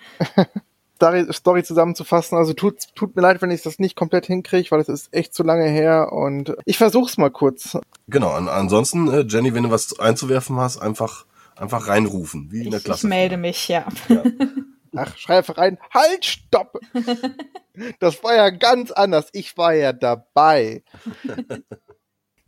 Story, Story zusammenzufassen. Also tut, tut mir leid, wenn ich das nicht komplett hinkriege, weil es ist echt zu lange her und ich versuch's mal kurz. Genau, an, ansonsten, äh, Jenny, wenn du was einzuwerfen hast, einfach, einfach reinrufen, wie in der Ich, ich Klasse. melde mich, ja. Ach, schrei einfach rein. Halt, stopp! Das war ja ganz anders. Ich war ja dabei.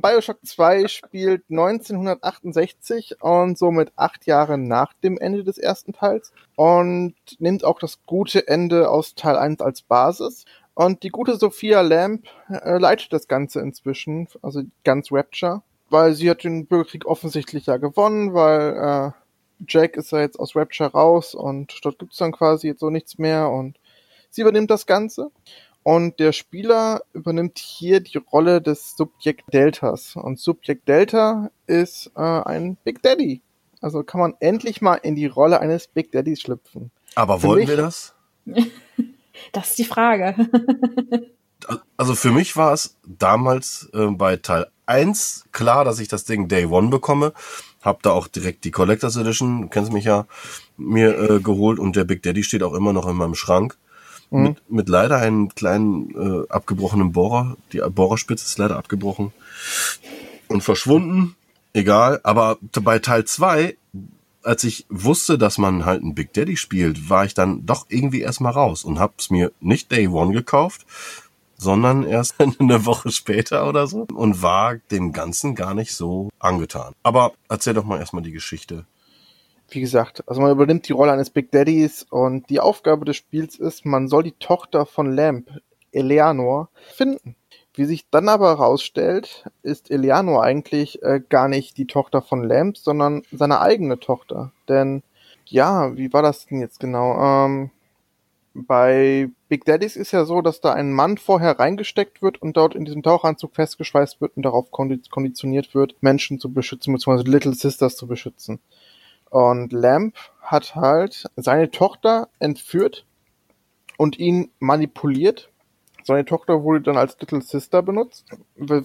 Bioshock 2 spielt 1968 und somit acht Jahre nach dem Ende des ersten Teils und nimmt auch das gute Ende aus Teil 1 als Basis. Und die gute Sophia Lamb äh, leitet das Ganze inzwischen, also ganz Rapture, weil sie hat den Bürgerkrieg offensichtlich ja gewonnen, weil äh, Jack ist ja jetzt aus Rapture raus und dort gibt's dann quasi jetzt so nichts mehr und sie übernimmt das Ganze. Und der Spieler übernimmt hier die Rolle des Subjekt Deltas. Und Subjekt Delta ist äh, ein Big Daddy. Also kann man endlich mal in die Rolle eines Big Daddys schlüpfen. Aber Für wollten mich- wir das? Das ist die Frage. Also für mich war es damals äh, bei Teil 1 klar, dass ich das Ding Day One bekomme. Hab da auch direkt die Collectors Edition, du kennst mich ja, mir äh, geholt und der Big Daddy steht auch immer noch in meinem Schrank. Mhm. Mit, mit leider einem kleinen äh, abgebrochenen Bohrer. Die Bohrerspitze ist leider abgebrochen und verschwunden. Egal, aber bei Teil 2, als ich wusste, dass man halt einen Big Daddy spielt, war ich dann doch irgendwie erstmal raus und hab's mir nicht Day One gekauft, sondern erst eine Woche später oder so und war dem Ganzen gar nicht so angetan. Aber erzähl doch mal erstmal die Geschichte. Wie gesagt, also man übernimmt die Rolle eines Big Daddys und die Aufgabe des Spiels ist, man soll die Tochter von Lamp, Eleanor, finden. Wie sich dann aber herausstellt, ist Eleanor eigentlich äh, gar nicht die Tochter von Lamp, sondern seine eigene Tochter. Denn, ja, wie war das denn jetzt genau? Ähm, bei Big Daddies ist ja so, dass da ein Mann vorher reingesteckt wird und dort in diesem Tauchanzug festgeschweißt wird und darauf kondi- konditioniert wird, Menschen zu beschützen, beziehungsweise Little Sisters zu beschützen. Und Lamp hat halt seine Tochter entführt und ihn manipuliert. Seine Tochter wurde dann als Little Sister benutzt.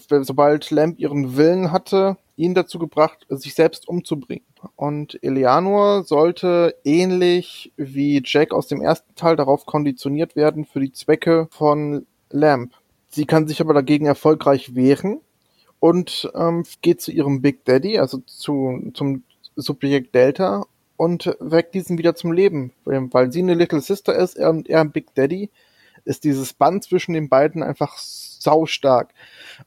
Sobald Lamp ihren Willen hatte, ihn dazu gebracht, sich selbst umzubringen. Und Eleanor sollte ähnlich wie Jack aus dem ersten Teil darauf konditioniert werden für die Zwecke von Lamp. Sie kann sich aber dagegen erfolgreich wehren und ähm, geht zu ihrem Big Daddy, also zu, zum Subjekt Delta und weckt diesen wieder zum Leben. Weil sie eine Little Sister ist und er ein Big Daddy, ist dieses Band zwischen den beiden einfach sau stark.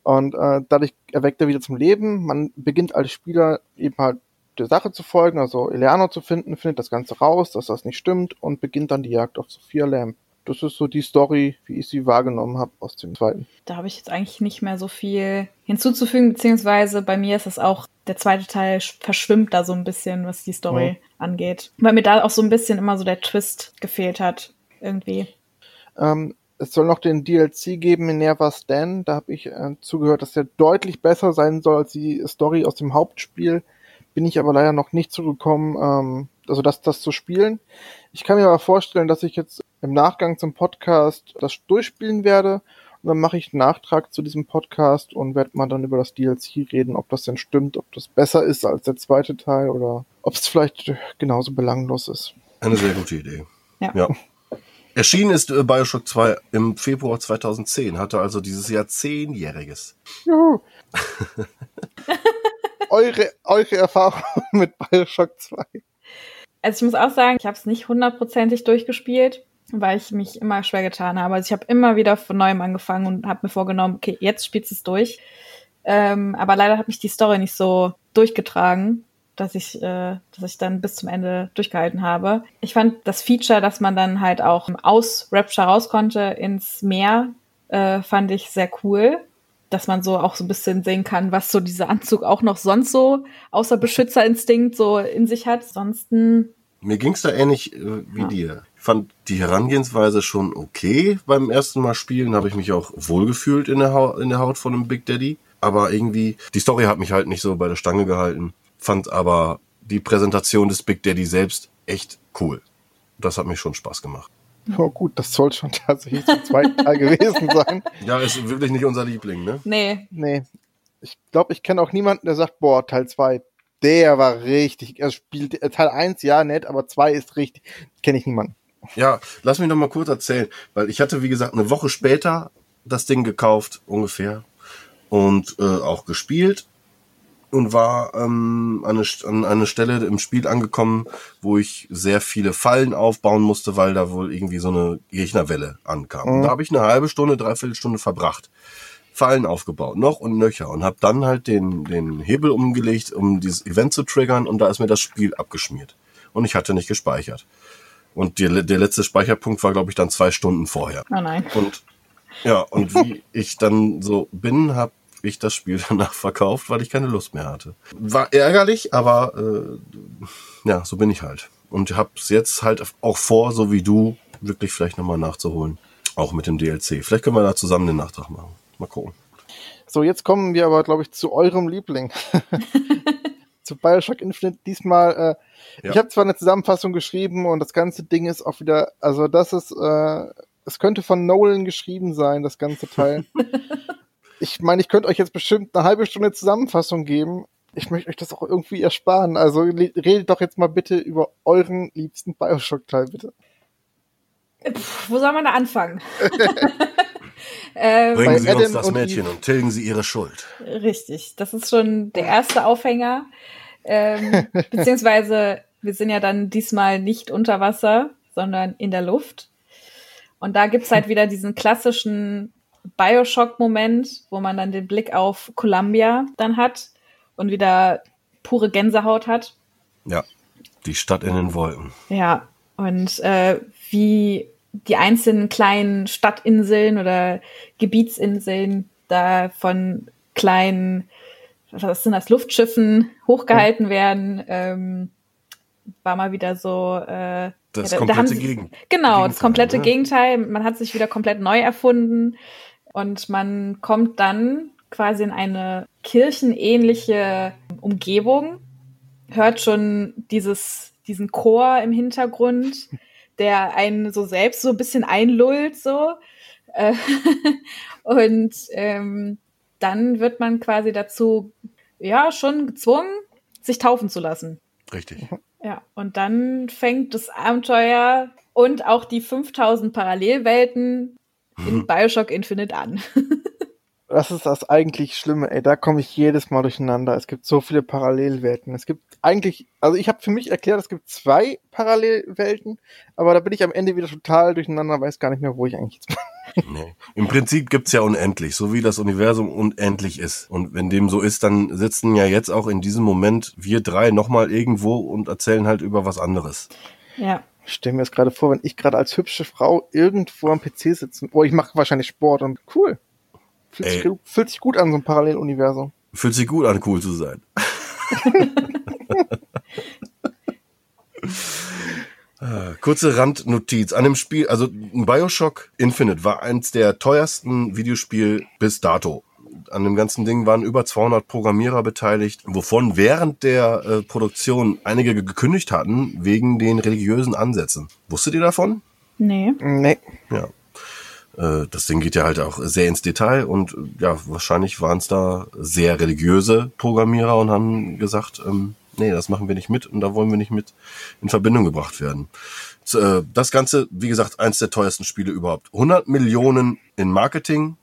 Und äh, dadurch erweckt er wieder zum Leben. Man beginnt als Spieler eben halt der Sache zu folgen, also Eleanor zu finden, findet das Ganze raus, dass das nicht stimmt und beginnt dann die Jagd auf Sophia Lamb. Das ist so die Story, wie ich sie wahrgenommen habe aus dem zweiten. Da habe ich jetzt eigentlich nicht mehr so viel hinzuzufügen, beziehungsweise bei mir ist es auch, der zweite Teil sch- verschwimmt da so ein bisschen, was die Story Mhm. angeht. Weil mir da auch so ein bisschen immer so der Twist gefehlt hat, irgendwie. Ähm, es soll noch den DLC geben in Never Stand. Da habe ich äh, zugehört, dass der deutlich besser sein soll als die Story aus dem Hauptspiel. Bin ich aber leider noch nicht zugekommen, ähm, also das, das zu spielen. Ich kann mir aber vorstellen, dass ich jetzt im Nachgang zum Podcast das durchspielen werde. Und dann mache ich einen Nachtrag zu diesem Podcast und werde mal dann über das DLC reden, ob das denn stimmt, ob das besser ist als der zweite Teil oder ob es vielleicht genauso belanglos ist. Eine sehr gute Idee. Ja. ja. Erschienen ist äh, Bioshock 2 im Februar 2010, hatte also dieses Jahr zehnjähriges. Juhu. eure, eure Erfahrung mit Bioshock 2. Also ich muss auch sagen, ich habe es nicht hundertprozentig durchgespielt, weil ich mich immer schwer getan habe. Also ich habe immer wieder von neuem angefangen und habe mir vorgenommen, okay, jetzt spielst du es durch. Ähm, aber leider hat mich die Story nicht so durchgetragen, dass ich, äh, dass ich dann bis zum Ende durchgehalten habe. Ich fand das Feature, dass man dann halt auch aus Rapture raus konnte ins Meer, äh, fand ich sehr cool. dass man so auch so ein bisschen sehen kann, was so dieser Anzug auch noch sonst so außer Beschützerinstinkt so in sich hat. Ansonsten. Mir ging's da ähnlich äh, wie ja. dir. Ich fand die Herangehensweise schon okay beim ersten Mal spielen, habe ich mich auch wohlgefühlt in der, Haut, in der Haut von einem Big Daddy. Aber irgendwie, die Story hat mich halt nicht so bei der Stange gehalten. Fand aber die Präsentation des Big Daddy selbst echt cool. Das hat mir schon Spaß gemacht. Oh gut, das soll schon tatsächlich zum zweiten Teil gewesen sein. Ja, ist wirklich nicht unser Liebling, ne? Nee. Nee. Ich glaube, ich kenne auch niemanden, der sagt, boah, Teil 2, der war richtig. Er spielt Teil 1, ja, nett, aber 2 ist richtig. Kenne ich niemanden. Ja, lass mich noch mal kurz erzählen, weil ich hatte, wie gesagt, eine Woche später das Ding gekauft, ungefähr, und äh, auch gespielt und war ähm, an, eine, an eine Stelle im Spiel angekommen, wo ich sehr viele Fallen aufbauen musste, weil da wohl irgendwie so eine Gegnerwelle ankam. Mhm. Da habe ich eine halbe Stunde, dreiviertel Stunde verbracht. Fallen aufgebaut, noch und nöcher und habe dann halt den, den Hebel umgelegt, um dieses Event zu triggern und da ist mir das Spiel abgeschmiert. Und ich hatte nicht gespeichert. Und die, der letzte Speicherpunkt war, glaube ich, dann zwei Stunden vorher. Oh nein. Und ja, und wie ich dann so bin, habe ich das Spiel danach verkauft, weil ich keine Lust mehr hatte. War ärgerlich, aber äh, ja, so bin ich halt. Und hab's jetzt halt auch vor, so wie du, wirklich vielleicht nochmal nachzuholen. Auch mit dem DLC. Vielleicht können wir da zusammen den Nachtrag machen. Mal gucken. So, jetzt kommen wir aber, glaube ich, zu eurem Liebling. zu Bioshock Infinite. Diesmal, äh, ja. ich habe zwar eine Zusammenfassung geschrieben und das ganze Ding ist auch wieder, also das ist, äh, es könnte von Nolan geschrieben sein, das ganze Teil. ich meine, ich könnte euch jetzt bestimmt eine halbe Stunde Zusammenfassung geben. Ich möchte euch das auch irgendwie ersparen. Also redet doch jetzt mal bitte über euren liebsten Bioshock-Teil, bitte. Pff, wo soll man da anfangen? ähm, Bringen Sie uns das Mädchen und, und tilgen Sie Ihre Schuld. Richtig, das ist schon der erste Aufhänger. Ähm, beziehungsweise wir sind ja dann diesmal nicht unter Wasser, sondern in der Luft. Und da gibt's halt wieder diesen klassischen Bioshock-Moment, wo man dann den Blick auf Columbia dann hat und wieder pure Gänsehaut hat. Ja, die Stadt in den Wolken. Ja, und äh, wie die einzelnen kleinen Stadtinseln oder Gebietsinseln da von kleinen, was sind das, Luftschiffen hochgehalten werden, ähm, war mal wieder so. Äh, das ja, da, komplette da Gegen Genau, Gegenteil, das komplette ne? Gegenteil. Man hat sich wieder komplett neu erfunden. Und man kommt dann quasi in eine kirchenähnliche Umgebung, hört schon dieses, diesen Chor im Hintergrund, der einen so selbst so ein bisschen einlullt, so. Äh, und ähm, dann wird man quasi dazu, ja, schon gezwungen, sich taufen zu lassen. Richtig. Ja, und dann fängt das Abenteuer und auch die 5000 Parallelwelten in mhm. Bioshock Infinite an. das ist das eigentlich Schlimme, ey. Da komme ich jedes Mal durcheinander. Es gibt so viele Parallelwelten. Es gibt eigentlich, also ich habe für mich erklärt, es gibt zwei Parallelwelten, aber da bin ich am Ende wieder total durcheinander, weiß gar nicht mehr, wo ich eigentlich jetzt bin. Nee. Im Prinzip gibt's ja unendlich, so wie das Universum unendlich ist. Und wenn dem so ist, dann sitzen ja jetzt auch in diesem Moment wir drei nochmal irgendwo und erzählen halt über was anderes. Ja. Ich stelle mir das gerade vor, wenn ich gerade als hübsche Frau irgendwo am PC sitze. Oh, ich mache wahrscheinlich Sport und cool. Fühlt sich, fühlt sich, gut an, so ein Paralleluniversum. Fühlt sich gut an, cool zu sein. Ah, kurze Randnotiz. An dem Spiel, also Bioshock Infinite war eins der teuersten Videospiel bis dato an dem ganzen Ding waren über 200 Programmierer beteiligt, wovon während der äh, Produktion einige gekündigt hatten wegen den religiösen Ansätzen. Wusstet ihr davon? Nee. Nee. Ja. Äh, das Ding geht ja halt auch sehr ins Detail und ja, wahrscheinlich waren es da sehr religiöse Programmierer und haben gesagt, ähm, nee, das machen wir nicht mit und da wollen wir nicht mit in Verbindung gebracht werden. Äh, das Ganze, wie gesagt, eins der teuersten Spiele überhaupt. 100 Millionen in Marketing,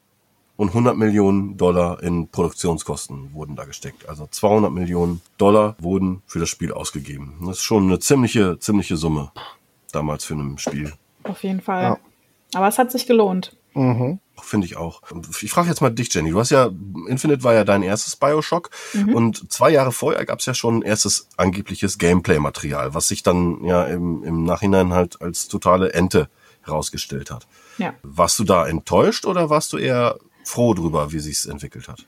und 100 Millionen Dollar in Produktionskosten wurden da gesteckt. Also 200 Millionen Dollar wurden für das Spiel ausgegeben. Das ist schon eine ziemliche, ziemliche Summe damals für ein Spiel. Auf jeden Fall. Ja. Aber es hat sich gelohnt. Mhm. Finde ich auch. Ich frage jetzt mal dich, Jenny. Du hast ja, Infinite war ja dein erstes Bioshock mhm. und zwei Jahre vorher gab es ja schon erstes angebliches Gameplay-Material, was sich dann ja im, im Nachhinein halt als totale Ente herausgestellt hat. Ja. Warst du da enttäuscht oder warst du eher froh drüber, wie sich's entwickelt hat.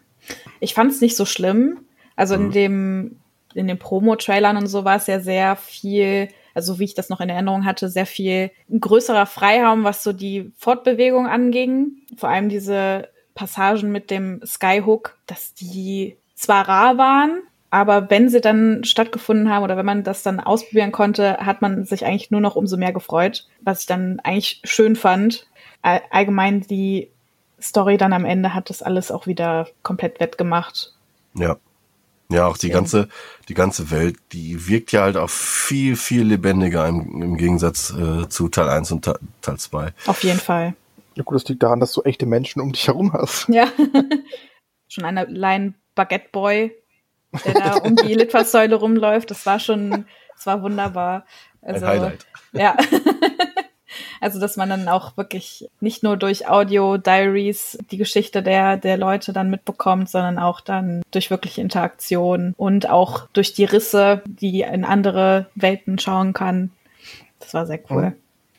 Ich fand es nicht so schlimm. Also mhm. in dem in den Promo-Trailern und so war es ja sehr viel, also wie ich das noch in Erinnerung hatte, sehr viel größerer Freiraum, was so die Fortbewegung anging. Vor allem diese Passagen mit dem Skyhook, dass die zwar rar waren, aber wenn sie dann stattgefunden haben oder wenn man das dann ausprobieren konnte, hat man sich eigentlich nur noch umso mehr gefreut, was ich dann eigentlich schön fand. Allgemein die Story dann am Ende hat das alles auch wieder komplett wettgemacht. Ja. Ja, auch die ganze, die ganze Welt, die wirkt ja halt auch viel, viel lebendiger im, im Gegensatz äh, zu Teil 1 und Teil 2. Auf jeden Fall. Ja gut, das liegt daran, dass du echte Menschen um dich herum hast. Ja. schon allein Baguette Boy, der da um die Litfaßsäule rumläuft, das war schon, das war wunderbar. Also, Ein Highlight. Ja. Also, dass man dann auch wirklich nicht nur durch Audio-Diaries die Geschichte der, der Leute dann mitbekommt, sondern auch dann durch wirkliche Interaktion und auch durch die Risse, die in andere Welten schauen kann. Das war sehr cool.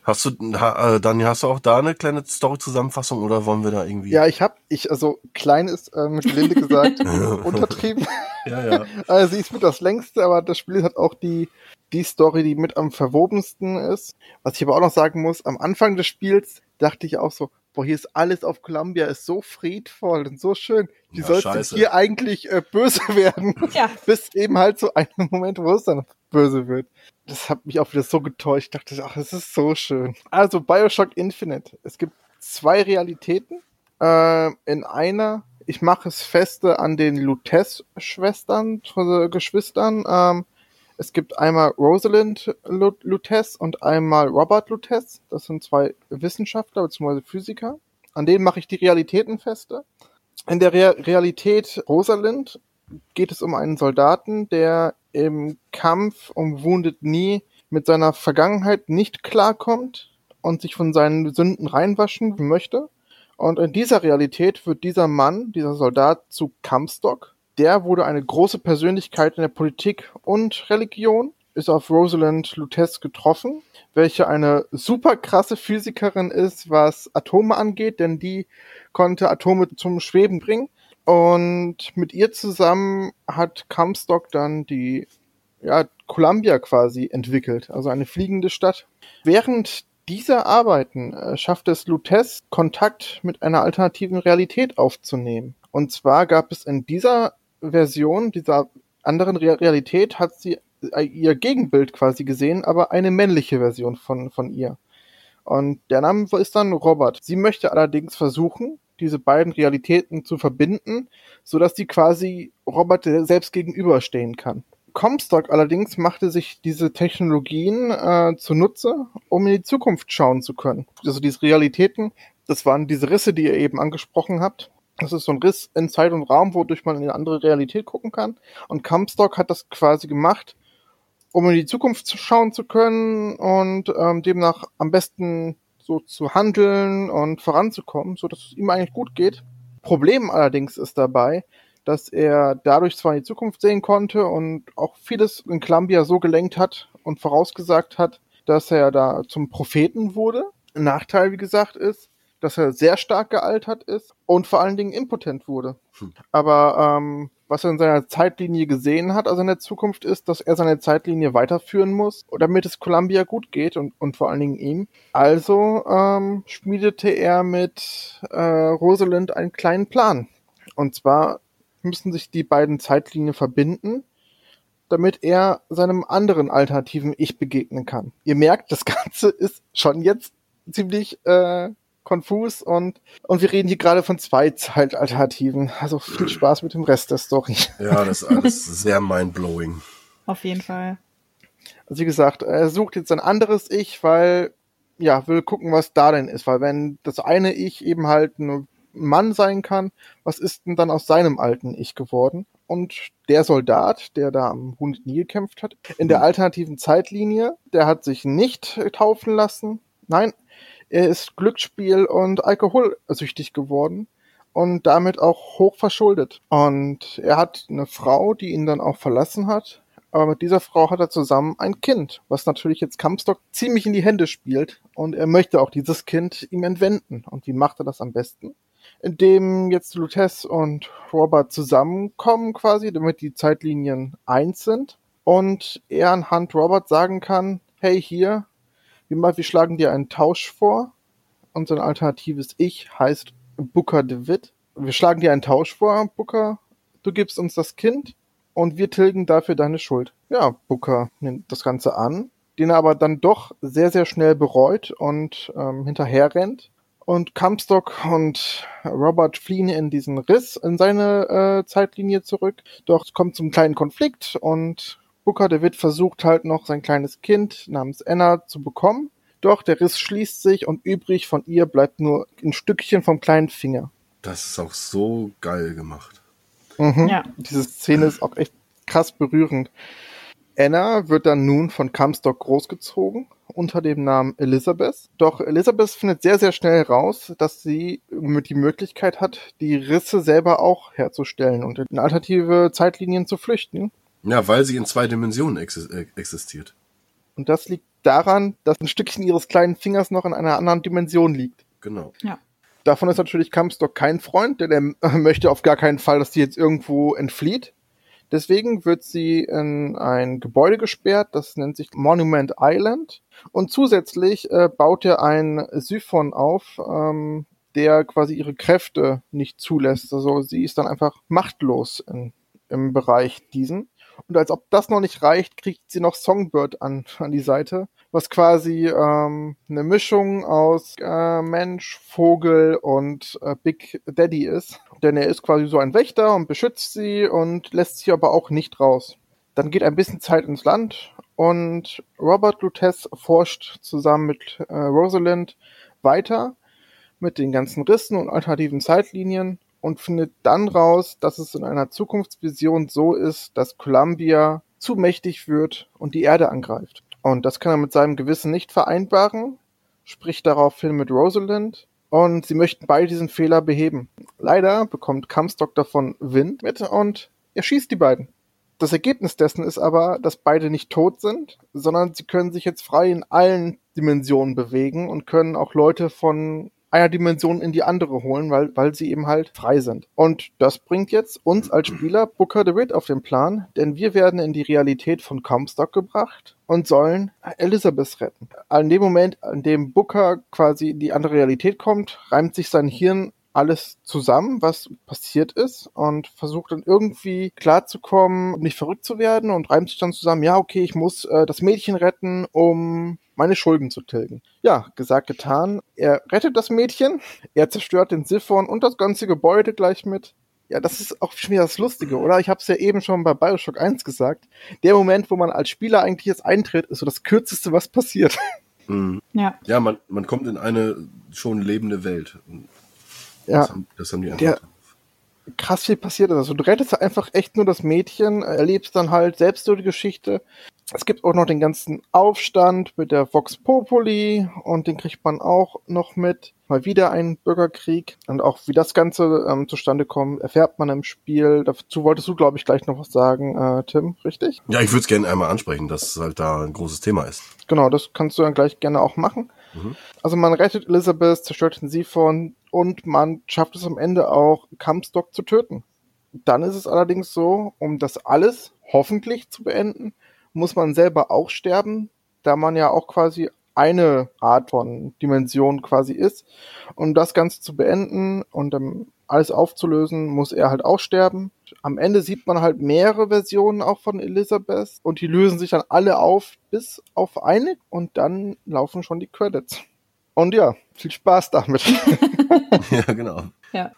Hast du, äh, Daniel, hast du auch da eine kleine Story-Zusammenfassung oder wollen wir da irgendwie? Ja, ich hab, ich, also klein ist äh, mit Linde gesagt, untertrieben. Ja, ja. Also sie ist mit das längste, aber das Spiel hat auch die die Story, die mit am verwobensten ist. Was ich aber auch noch sagen muss, am Anfang des Spiels dachte ich auch so, boah, hier ist alles auf Columbia, ist so friedvoll und so schön. Wie ja, soll es hier eigentlich äh, böse werden? Ja. Bis eben halt so ein Moment, wo es dann böse wird. Das hat mich auch wieder so getäuscht. Ich dachte, ach, es ist so schön. Also Bioshock Infinite. Es gibt zwei Realitäten. Äh, in einer, ich mache es feste an den Lutes-Schwestern, äh, Geschwistern. Ähm, es gibt einmal Rosalind Lutez und einmal Robert Lutez. Das sind zwei Wissenschaftler bzw. Physiker. An denen mache ich die Realitäten feste. In der Re Realität Rosalind geht es um einen Soldaten, der im Kampf um Wounded Knee mit seiner Vergangenheit nicht klarkommt und sich von seinen Sünden reinwaschen möchte. Und in dieser Realität wird dieser Mann, dieser Soldat, zu Kampfstock der wurde eine große Persönlichkeit in der Politik und Religion, ist auf Rosalind Lutez getroffen, welche eine super krasse Physikerin ist, was Atome angeht, denn die konnte Atome zum Schweben bringen. Und mit ihr zusammen hat Comstock dann die ja, Columbia quasi entwickelt, also eine fliegende Stadt. Während dieser Arbeiten äh, schafft es Lutez, Kontakt mit einer alternativen Realität aufzunehmen. Und zwar gab es in dieser Version dieser anderen Realität hat sie äh, ihr Gegenbild quasi gesehen, aber eine männliche Version von, von ihr. Und der Name ist dann Robert. Sie möchte allerdings versuchen, diese beiden Realitäten zu verbinden, so dass sie quasi Robert selbst gegenüberstehen kann. Comstock allerdings machte sich diese Technologien äh, zunutze, um in die Zukunft schauen zu können. Also diese Realitäten, das waren diese Risse, die ihr eben angesprochen habt, das ist so ein Riss in Zeit und Raum, wodurch man in eine andere Realität gucken kann. Und Comstock hat das quasi gemacht, um in die Zukunft schauen zu können und ähm, demnach am besten so zu handeln und voranzukommen, so dass es ihm eigentlich gut geht. Problem allerdings ist dabei, dass er dadurch zwar in die Zukunft sehen konnte und auch vieles in Columbia so gelenkt hat und vorausgesagt hat, dass er da zum Propheten wurde. Nachteil, wie gesagt, ist, dass er sehr stark gealtert ist und vor allen Dingen impotent wurde. Hm. Aber ähm, was er in seiner Zeitlinie gesehen hat, also in der Zukunft, ist, dass er seine Zeitlinie weiterführen muss, damit es Columbia gut geht und, und vor allen Dingen ihm. Also ähm, schmiedete er mit äh, Rosalind einen kleinen Plan. Und zwar müssen sich die beiden Zeitlinien verbinden, damit er seinem anderen alternativen Ich begegnen kann. Ihr merkt, das Ganze ist schon jetzt ziemlich äh, konfus und, und wir reden hier gerade von zwei Zeitalternativen. Also viel Spaß mit dem Rest der Story. Ja, das ist alles sehr mindblowing. Auf jeden Fall. Also wie gesagt, er sucht jetzt ein anderes Ich, weil, ja, will gucken, was da denn ist. Weil wenn das eine Ich eben halt ein Mann sein kann, was ist denn dann aus seinem alten Ich geworden? Und der Soldat, der da am Hund nie gekämpft hat, in der alternativen Zeitlinie, der hat sich nicht taufen lassen. Nein, er ist Glücksspiel und alkoholsüchtig geworden und damit auch hoch verschuldet. Und er hat eine Frau, die ihn dann auch verlassen hat. Aber mit dieser Frau hat er zusammen ein Kind, was natürlich jetzt Kampstock ziemlich in die Hände spielt. Und er möchte auch dieses Kind ihm entwenden. Und wie macht er das am besten? in dem jetzt Lutes und Robert zusammenkommen quasi, damit die Zeitlinien eins sind und er anhand Robert sagen kann, hey hier, wir, mal, wir schlagen dir einen Tausch vor. Unser alternatives Ich heißt Booker DeWitt. Wir schlagen dir einen Tausch vor, Booker. Du gibst uns das Kind und wir tilgen dafür deine Schuld. Ja, Booker nimmt das Ganze an, den er aber dann doch sehr, sehr schnell bereut und ähm, hinterher rennt. Und Comstock und Robert fliehen in diesen Riss in seine äh, Zeitlinie zurück. Doch es kommt zum kleinen Konflikt und Booker DeWitt versucht halt noch sein kleines Kind namens Anna zu bekommen. Doch der Riss schließt sich und übrig von ihr bleibt nur ein Stückchen vom kleinen Finger. Das ist auch so geil gemacht. Mhm. Ja. Diese Szene ist auch echt krass berührend. Anna wird dann nun von Comstock großgezogen unter dem Namen Elizabeth. Doch Elizabeth findet sehr, sehr schnell raus, dass sie die Möglichkeit hat, die Risse selber auch herzustellen und in alternative Zeitlinien zu flüchten. Ja, weil sie in zwei Dimensionen äh, existiert. Und das liegt daran, dass ein Stückchen ihres kleinen Fingers noch in einer anderen Dimension liegt. Genau. Ja. Davon ist natürlich Comstock kein Freund, denn er möchte auf gar keinen Fall, dass sie jetzt irgendwo entflieht. Deswegen wird sie in ein Gebäude gesperrt, das nennt sich Monument Island. Und zusätzlich äh, baut er einen Siphon auf, ähm, der quasi ihre Kräfte nicht zulässt. Also sie ist dann einfach machtlos in, im Bereich diesen. Und als ob das noch nicht reicht, kriegt sie noch Songbird an, an die Seite, was quasi ähm, eine Mischung aus äh, Mensch, Vogel und äh, Big Daddy ist. Denn er ist quasi so ein Wächter und beschützt sie und lässt sie aber auch nicht raus. Dann geht ein bisschen Zeit ins Land und Robert Lutez forscht zusammen mit äh, Rosalind weiter mit den ganzen Rissen und alternativen Zeitlinien und findet dann raus, dass es in einer Zukunftsvision so ist, dass Columbia zu mächtig wird und die Erde angreift. Und das kann er mit seinem Gewissen nicht vereinbaren, spricht daraufhin mit Rosalind und sie möchten beide diesen Fehler beheben. Leider bekommt Comstock davon Wind mit und er schießt die beiden. Das Ergebnis dessen ist aber, dass beide nicht tot sind, sondern sie können sich jetzt frei in allen Dimensionen bewegen und können auch Leute von einer Dimension in die andere holen, weil, weil sie eben halt frei sind. Und das bringt jetzt uns als Spieler Booker DeWitt auf den Plan, denn wir werden in die Realität von Comstock gebracht und sollen Elizabeth retten. An dem Moment, an dem Booker quasi in die andere Realität kommt, reimt sich sein Hirn alles zusammen, was passiert ist und versucht dann irgendwie klarzukommen, nicht verrückt zu werden und reimt sich dann zusammen, ja, okay, ich muss äh, das Mädchen retten, um meine Schulden zu tilgen. Ja, gesagt, getan. Er rettet das Mädchen, er zerstört den Siphon und das ganze Gebäude gleich mit. Ja, das ist auch schon wieder das Lustige, oder? Ich habe es ja eben schon bei Bioshock 1 gesagt. Der Moment, wo man als Spieler eigentlich jetzt eintritt, ist so das Kürzeste, was passiert. Mhm. Ja, ja man, man kommt in eine schon lebende Welt. Ja. Das haben, das haben die einfach. krass viel passiert ist. Also du rettest einfach echt nur das Mädchen, erlebst dann halt selbst so die Geschichte. Es gibt auch noch den ganzen Aufstand mit der Vox Populi und den kriegt man auch noch mit. Mal wieder ein Bürgerkrieg und auch wie das Ganze ähm, zustande kommt, erfährt man im Spiel. Dazu wolltest du, glaube ich, gleich noch was sagen, äh, Tim, richtig? Ja, ich würde es gerne einmal ansprechen, dass halt da ein großes Thema ist. Genau, das kannst du dann gleich gerne auch machen. Mhm. Also man rettet Elizabeth, zerstört den Siphon und man schafft es am Ende auch, Comstock zu töten. Dann ist es allerdings so, um das alles hoffentlich zu beenden, muss man selber auch sterben, da man ja auch quasi eine Art von Dimension quasi ist. Um das Ganze zu beenden und um alles aufzulösen, muss er halt auch sterben. Am Ende sieht man halt mehrere Versionen auch von Elizabeth und die lösen sich dann alle auf, bis auf eine und dann laufen schon die Credits. Und ja, viel Spaß damit. ja, genau. Ja.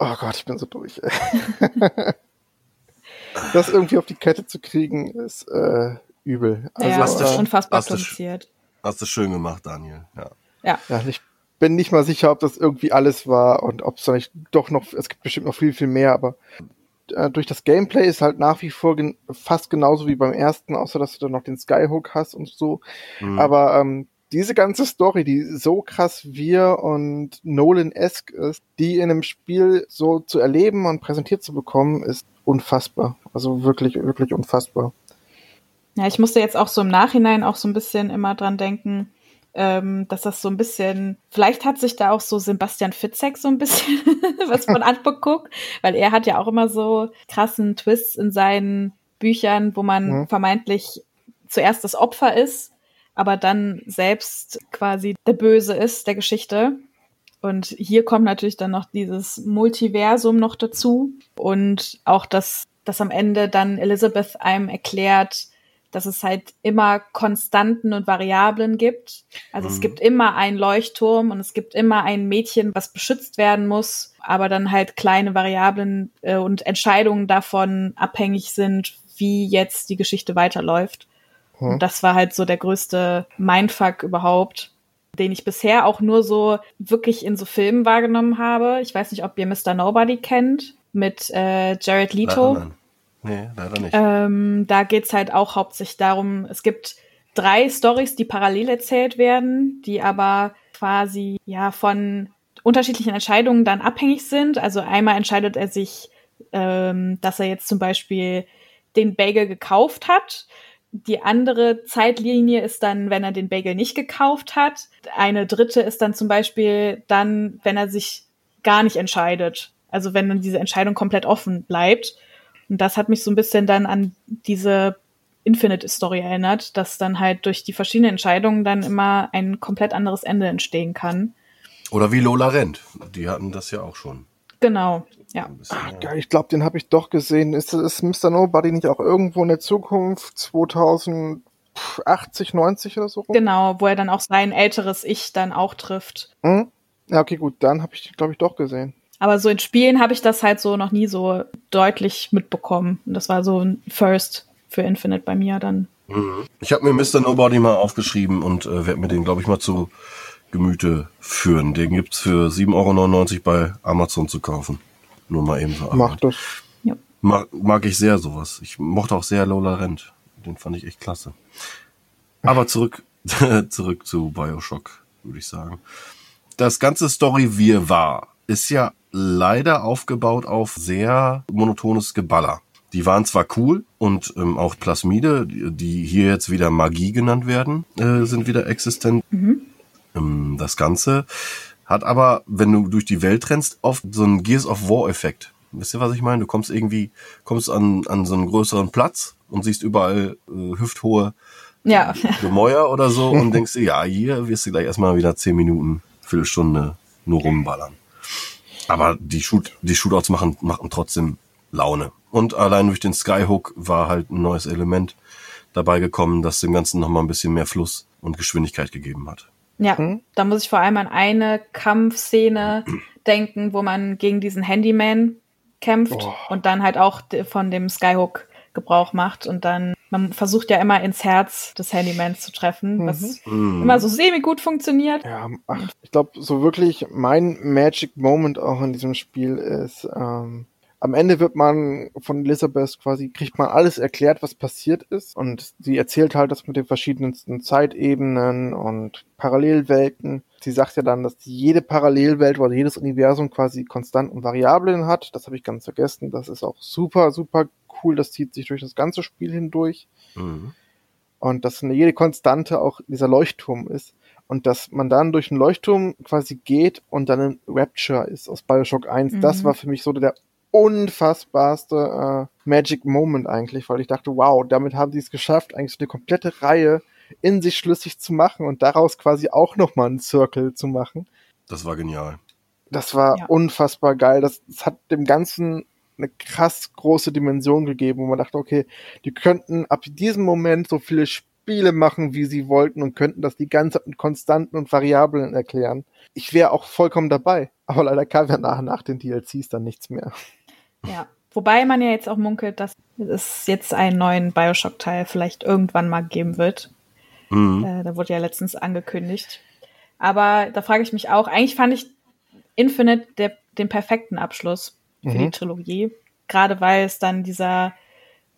Oh Gott, ich bin so durch. das irgendwie auf die Kette zu kriegen, ist äh, übel. Also, ja, das ist unfassbar hast kompliziert. Du, hast du schön gemacht, Daniel. Ja. ja. ja. Ich bin nicht mal sicher, ob das irgendwie alles war und ob es nicht doch noch, es gibt bestimmt noch viel, viel mehr, aber äh, durch das Gameplay ist halt nach wie vor gen fast genauso wie beim ersten, außer dass du dann noch den Skyhook hast und so. Mhm. Aber ähm, diese ganze Story, die so krass wir und Nolan-esque ist, die in einem Spiel so zu erleben und präsentiert zu bekommen, ist unfassbar. Also wirklich, wirklich unfassbar. Ja, ich musste jetzt auch so im Nachhinein auch so ein bisschen immer dran denken, ähm, dass das so ein bisschen, vielleicht hat sich da auch so Sebastian Fitzek so ein bisschen was von angeguckt, weil er hat ja auch immer so krassen Twists in seinen Büchern, wo man mhm. vermeintlich zuerst das Opfer ist, aber dann selbst quasi der Böse ist der Geschichte. Und hier kommt natürlich dann noch dieses Multiversum noch dazu und auch das, dass am Ende dann Elizabeth einem erklärt, dass es halt immer Konstanten und Variablen gibt. Also mhm. es gibt immer einen Leuchtturm und es gibt immer ein Mädchen, was beschützt werden muss, aber dann halt kleine Variablen äh, und Entscheidungen davon abhängig sind, wie jetzt die Geschichte weiterläuft. Mhm. Und das war halt so der größte Mindfuck überhaupt, den ich bisher auch nur so wirklich in so Filmen wahrgenommen habe. Ich weiß nicht, ob ihr Mr. Nobody kennt mit äh, Jared Leto. Nein. Nee, leider nicht. Ähm, da geht's halt auch hauptsächlich darum, es gibt drei Stories, die parallel erzählt werden, die aber quasi ja von unterschiedlichen Entscheidungen dann abhängig sind. Also einmal entscheidet er sich, ähm, dass er jetzt zum Beispiel den Bagel gekauft hat. Die andere Zeitlinie ist dann, wenn er den Bagel nicht gekauft hat. Eine dritte ist dann zum Beispiel dann, wenn er sich gar nicht entscheidet. Also wenn dann diese Entscheidung komplett offen bleibt. Und das hat mich so ein bisschen dann an diese Infinite-Story erinnert, dass dann halt durch die verschiedenen Entscheidungen dann immer ein komplett anderes Ende entstehen kann. Oder wie Lola Rent. Die hatten das ja auch schon. Genau, ja. Ach, geil, ich glaube, den habe ich doch gesehen. Ist, ist Mr. Nobody nicht auch irgendwo in der Zukunft 2080, 90 oder so? Rum? Genau, wo er dann auch sein älteres Ich dann auch trifft. Hm? Ja, okay, gut, dann habe ich, glaube ich, doch gesehen. Aber so in Spielen habe ich das halt so noch nie so deutlich mitbekommen. Und das war so ein First für Infinite bei mir dann. Mhm. Ich habe mir Mr. Nobody mal aufgeschrieben und äh, werde mir den, glaube ich, mal zu Gemüte führen. Den gibt es für 7,99 Euro bei Amazon zu kaufen. Nur mal eben so. Mach das. Ja. Mag, mag ich sehr sowas. Ich mochte auch sehr Lola Rent. Den fand ich echt klasse. Aber zurück, zurück zu Bioshock, würde ich sagen. Das ganze Story wir war, ist ja leider aufgebaut auf sehr monotones Geballer. Die waren zwar cool und ähm, auch Plasmide, die hier jetzt wieder Magie genannt werden, äh, sind wieder existent. Mhm. Ähm, das Ganze hat aber, wenn du durch die Welt rennst, oft so einen Gears of War Effekt. Wisst ihr, was ich meine? Du kommst irgendwie, kommst an, an so einen größeren Platz und siehst überall äh, hüfthohe ja. Gemäuer oder so und denkst, ja, hier wirst du gleich erstmal wieder zehn Minuten, Viertelstunde nur rumballern. Aber die Shoot, die Shootouts machen, machen trotzdem Laune. Und allein durch den Skyhook war halt ein neues Element dabei gekommen, das dem Ganzen nochmal ein bisschen mehr Fluss und Geschwindigkeit gegeben hat. Ja, mhm. da muss ich vor allem an eine Kampfszene denken, wo man gegen diesen Handyman kämpft oh. und dann halt auch von dem Skyhook Gebrauch macht und dann, man versucht ja immer ins Herz des Handymans zu treffen, mhm. was mhm. immer so semi-gut funktioniert. Ja, ach, ich glaube, so wirklich mein Magic Moment auch in diesem Spiel ist, ähm, am Ende wird man von Elizabeth quasi, kriegt man alles erklärt, was passiert ist. Und sie erzählt halt das mit den verschiedensten Zeitebenen und Parallelwelten. Sie sagt ja dann, dass jede Parallelwelt oder jedes Universum quasi Konstanten und Variablen hat. Das habe ich ganz vergessen. Das ist auch super, super cool. Das zieht sich durch das ganze Spiel hindurch. Mhm. Und dass jede Konstante auch dieser Leuchtturm ist. Und dass man dann durch den Leuchtturm quasi geht und dann in Rapture ist aus Bioshock 1. Mhm. Das war für mich so der unfassbarste äh, Magic Moment eigentlich, weil ich dachte, wow, damit haben sie es geschafft, eigentlich so eine komplette Reihe in sich schlüssig zu machen und daraus quasi auch nochmal einen Circle zu machen. Das war genial. Das war ja. unfassbar geil. Das, das hat dem Ganzen eine krass große Dimension gegeben, wo man dachte, okay, die könnten ab diesem Moment so viele Spiele machen, wie sie wollten und könnten das die ganze Zeit mit Konstanten und Variablen erklären. Ich wäre auch vollkommen dabei, aber leider kam ja nach, nach den DLCs dann nichts mehr. Ja, wobei man ja jetzt auch munkelt, dass es jetzt einen neuen Bioshock-Teil vielleicht irgendwann mal geben wird. Mhm. Äh, da wurde ja letztens angekündigt. Aber da frage ich mich auch, eigentlich fand ich Infinite der, den perfekten Abschluss für mhm. die Trilogie. Gerade weil es dann dieser,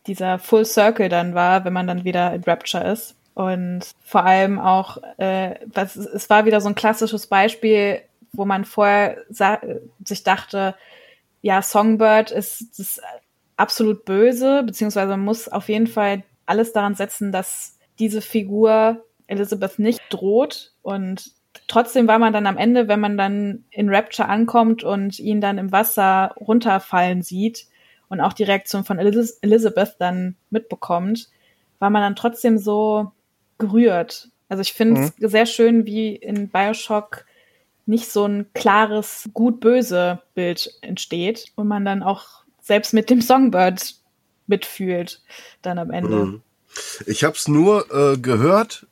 dieser Full Circle dann war, wenn man dann wieder in Rapture ist. Und vor allem auch, äh, was, es war wieder so ein klassisches Beispiel, wo man vorher sich dachte, ja, Songbird ist das absolut böse, beziehungsweise man muss auf jeden Fall alles daran setzen, dass diese Figur Elizabeth nicht droht und trotzdem war man dann am Ende, wenn man dann in Rapture ankommt und ihn dann im Wasser runterfallen sieht und auch die Reaktion von Eliz Elizabeth dann mitbekommt, war man dann trotzdem so gerührt. Also ich finde es mhm. sehr schön, wie in Bioshock nicht so ein klares gut-böse Bild entsteht und man dann auch selbst mit dem Songbird mitfühlt dann am Ende. Mhm. Ich habe es nur äh, gehört,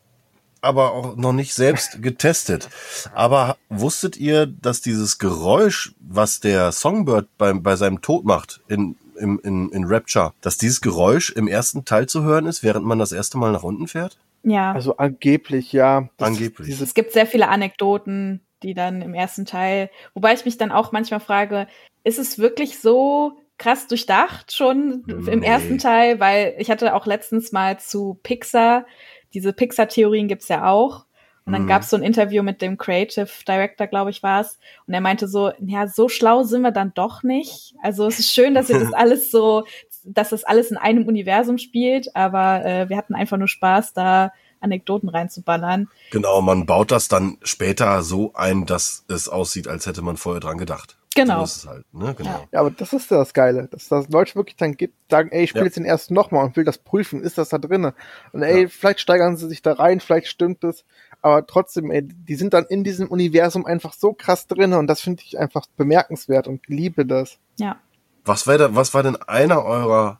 aber auch noch nicht selbst getestet. Aber wusstet ihr, dass dieses Geräusch, was der Songbird beim, bei seinem Tod macht in, in, in, in Rapture, dass dieses Geräusch im ersten Teil zu hören ist, während man das erste Mal nach unten fährt? Ja. Also angeblich, ja. Das angeblich. Es gibt sehr viele Anekdoten, die dann im ersten Teil, wobei ich mich dann auch manchmal frage, ist es wirklich so krass durchdacht schon nee. im ersten Teil? Weil ich hatte auch letztens mal zu Pixar, diese Pixar-Theorien gibt's ja auch. Und dann mhm. gab's so ein Interview mit dem Creative Director, glaube ich, war es. Und er meinte so, ja, so schlau sind wir dann doch nicht. Also es ist schön, dass ihr das alles so, dass das alles in einem Universum spielt, aber äh, wir hatten einfach nur Spaß, da Anekdoten reinzuballern. Genau, man baut das dann später so ein, dass es aussieht, als hätte man vorher dran gedacht. Genau. So halt, ne? genau. Ja. aber das ist ja das Geile, dass das Leute wirklich dann gibt, sagen, ey, ich spiele ja. jetzt den ersten nochmal und will das prüfen, ist das da drinne? Und ey, ja. vielleicht steigern sie sich da rein, vielleicht stimmt es, aber trotzdem, ey, die sind dann in diesem Universum einfach so krass drinne und das finde ich einfach bemerkenswert und liebe das. Ja. Was war, da, was war denn einer eurer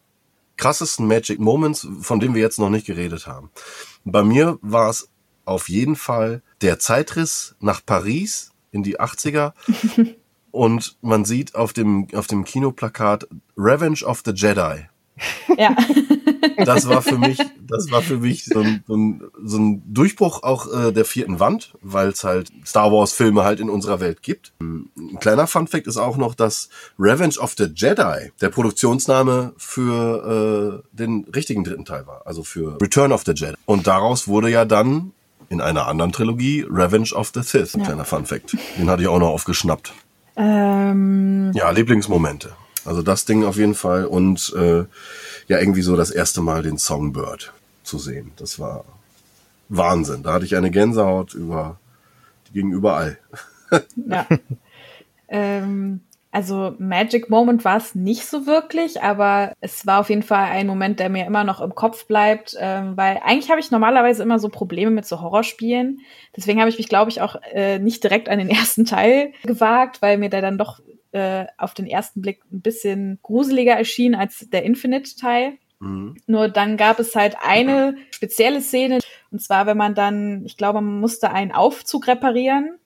krassesten Magic Moments, von dem wir jetzt noch nicht geredet haben? Bei mir war es auf jeden Fall der Zeitriss nach Paris in die 80er. und man sieht auf dem, auf dem Kinoplakat Revenge of the Jedi. Ja. Das war für mich, das war für mich so ein, so ein, so ein Durchbruch auch äh, der vierten Wand, weil es halt Star Wars Filme halt in unserer Welt gibt. Ein kleiner Fun Fact ist auch noch, dass Revenge of the Jedi der Produktionsname für äh, den richtigen dritten Teil war, also für Return of the Jedi. Und daraus wurde ja dann in einer anderen Trilogie Revenge of the Sith. Ja. Kleiner Fun Fact. Den hatte ich auch noch aufgeschnappt. Ähm. Ja, Lieblingsmomente. Also das Ding auf jeden Fall und äh, ja irgendwie so das erste Mal den Songbird zu sehen. Das war Wahnsinn. Da hatte ich eine Gänsehaut über, die ging überall. ja. ähm, also Magic Moment war es nicht so wirklich, aber es war auf jeden Fall ein Moment, der mir immer noch im Kopf bleibt, ähm, weil eigentlich habe ich normalerweise immer so Probleme mit so Horrorspielen. Deswegen habe ich mich, glaube ich, auch äh, nicht direkt an den ersten Teil gewagt, weil mir der dann doch äh, auf den ersten Blick ein bisschen gruseliger erschien als der Infinite-Teil. Mhm. Nur dann gab es halt eine spezielle Szene, und zwar, wenn man dann, ich glaube, man musste einen Aufzug reparieren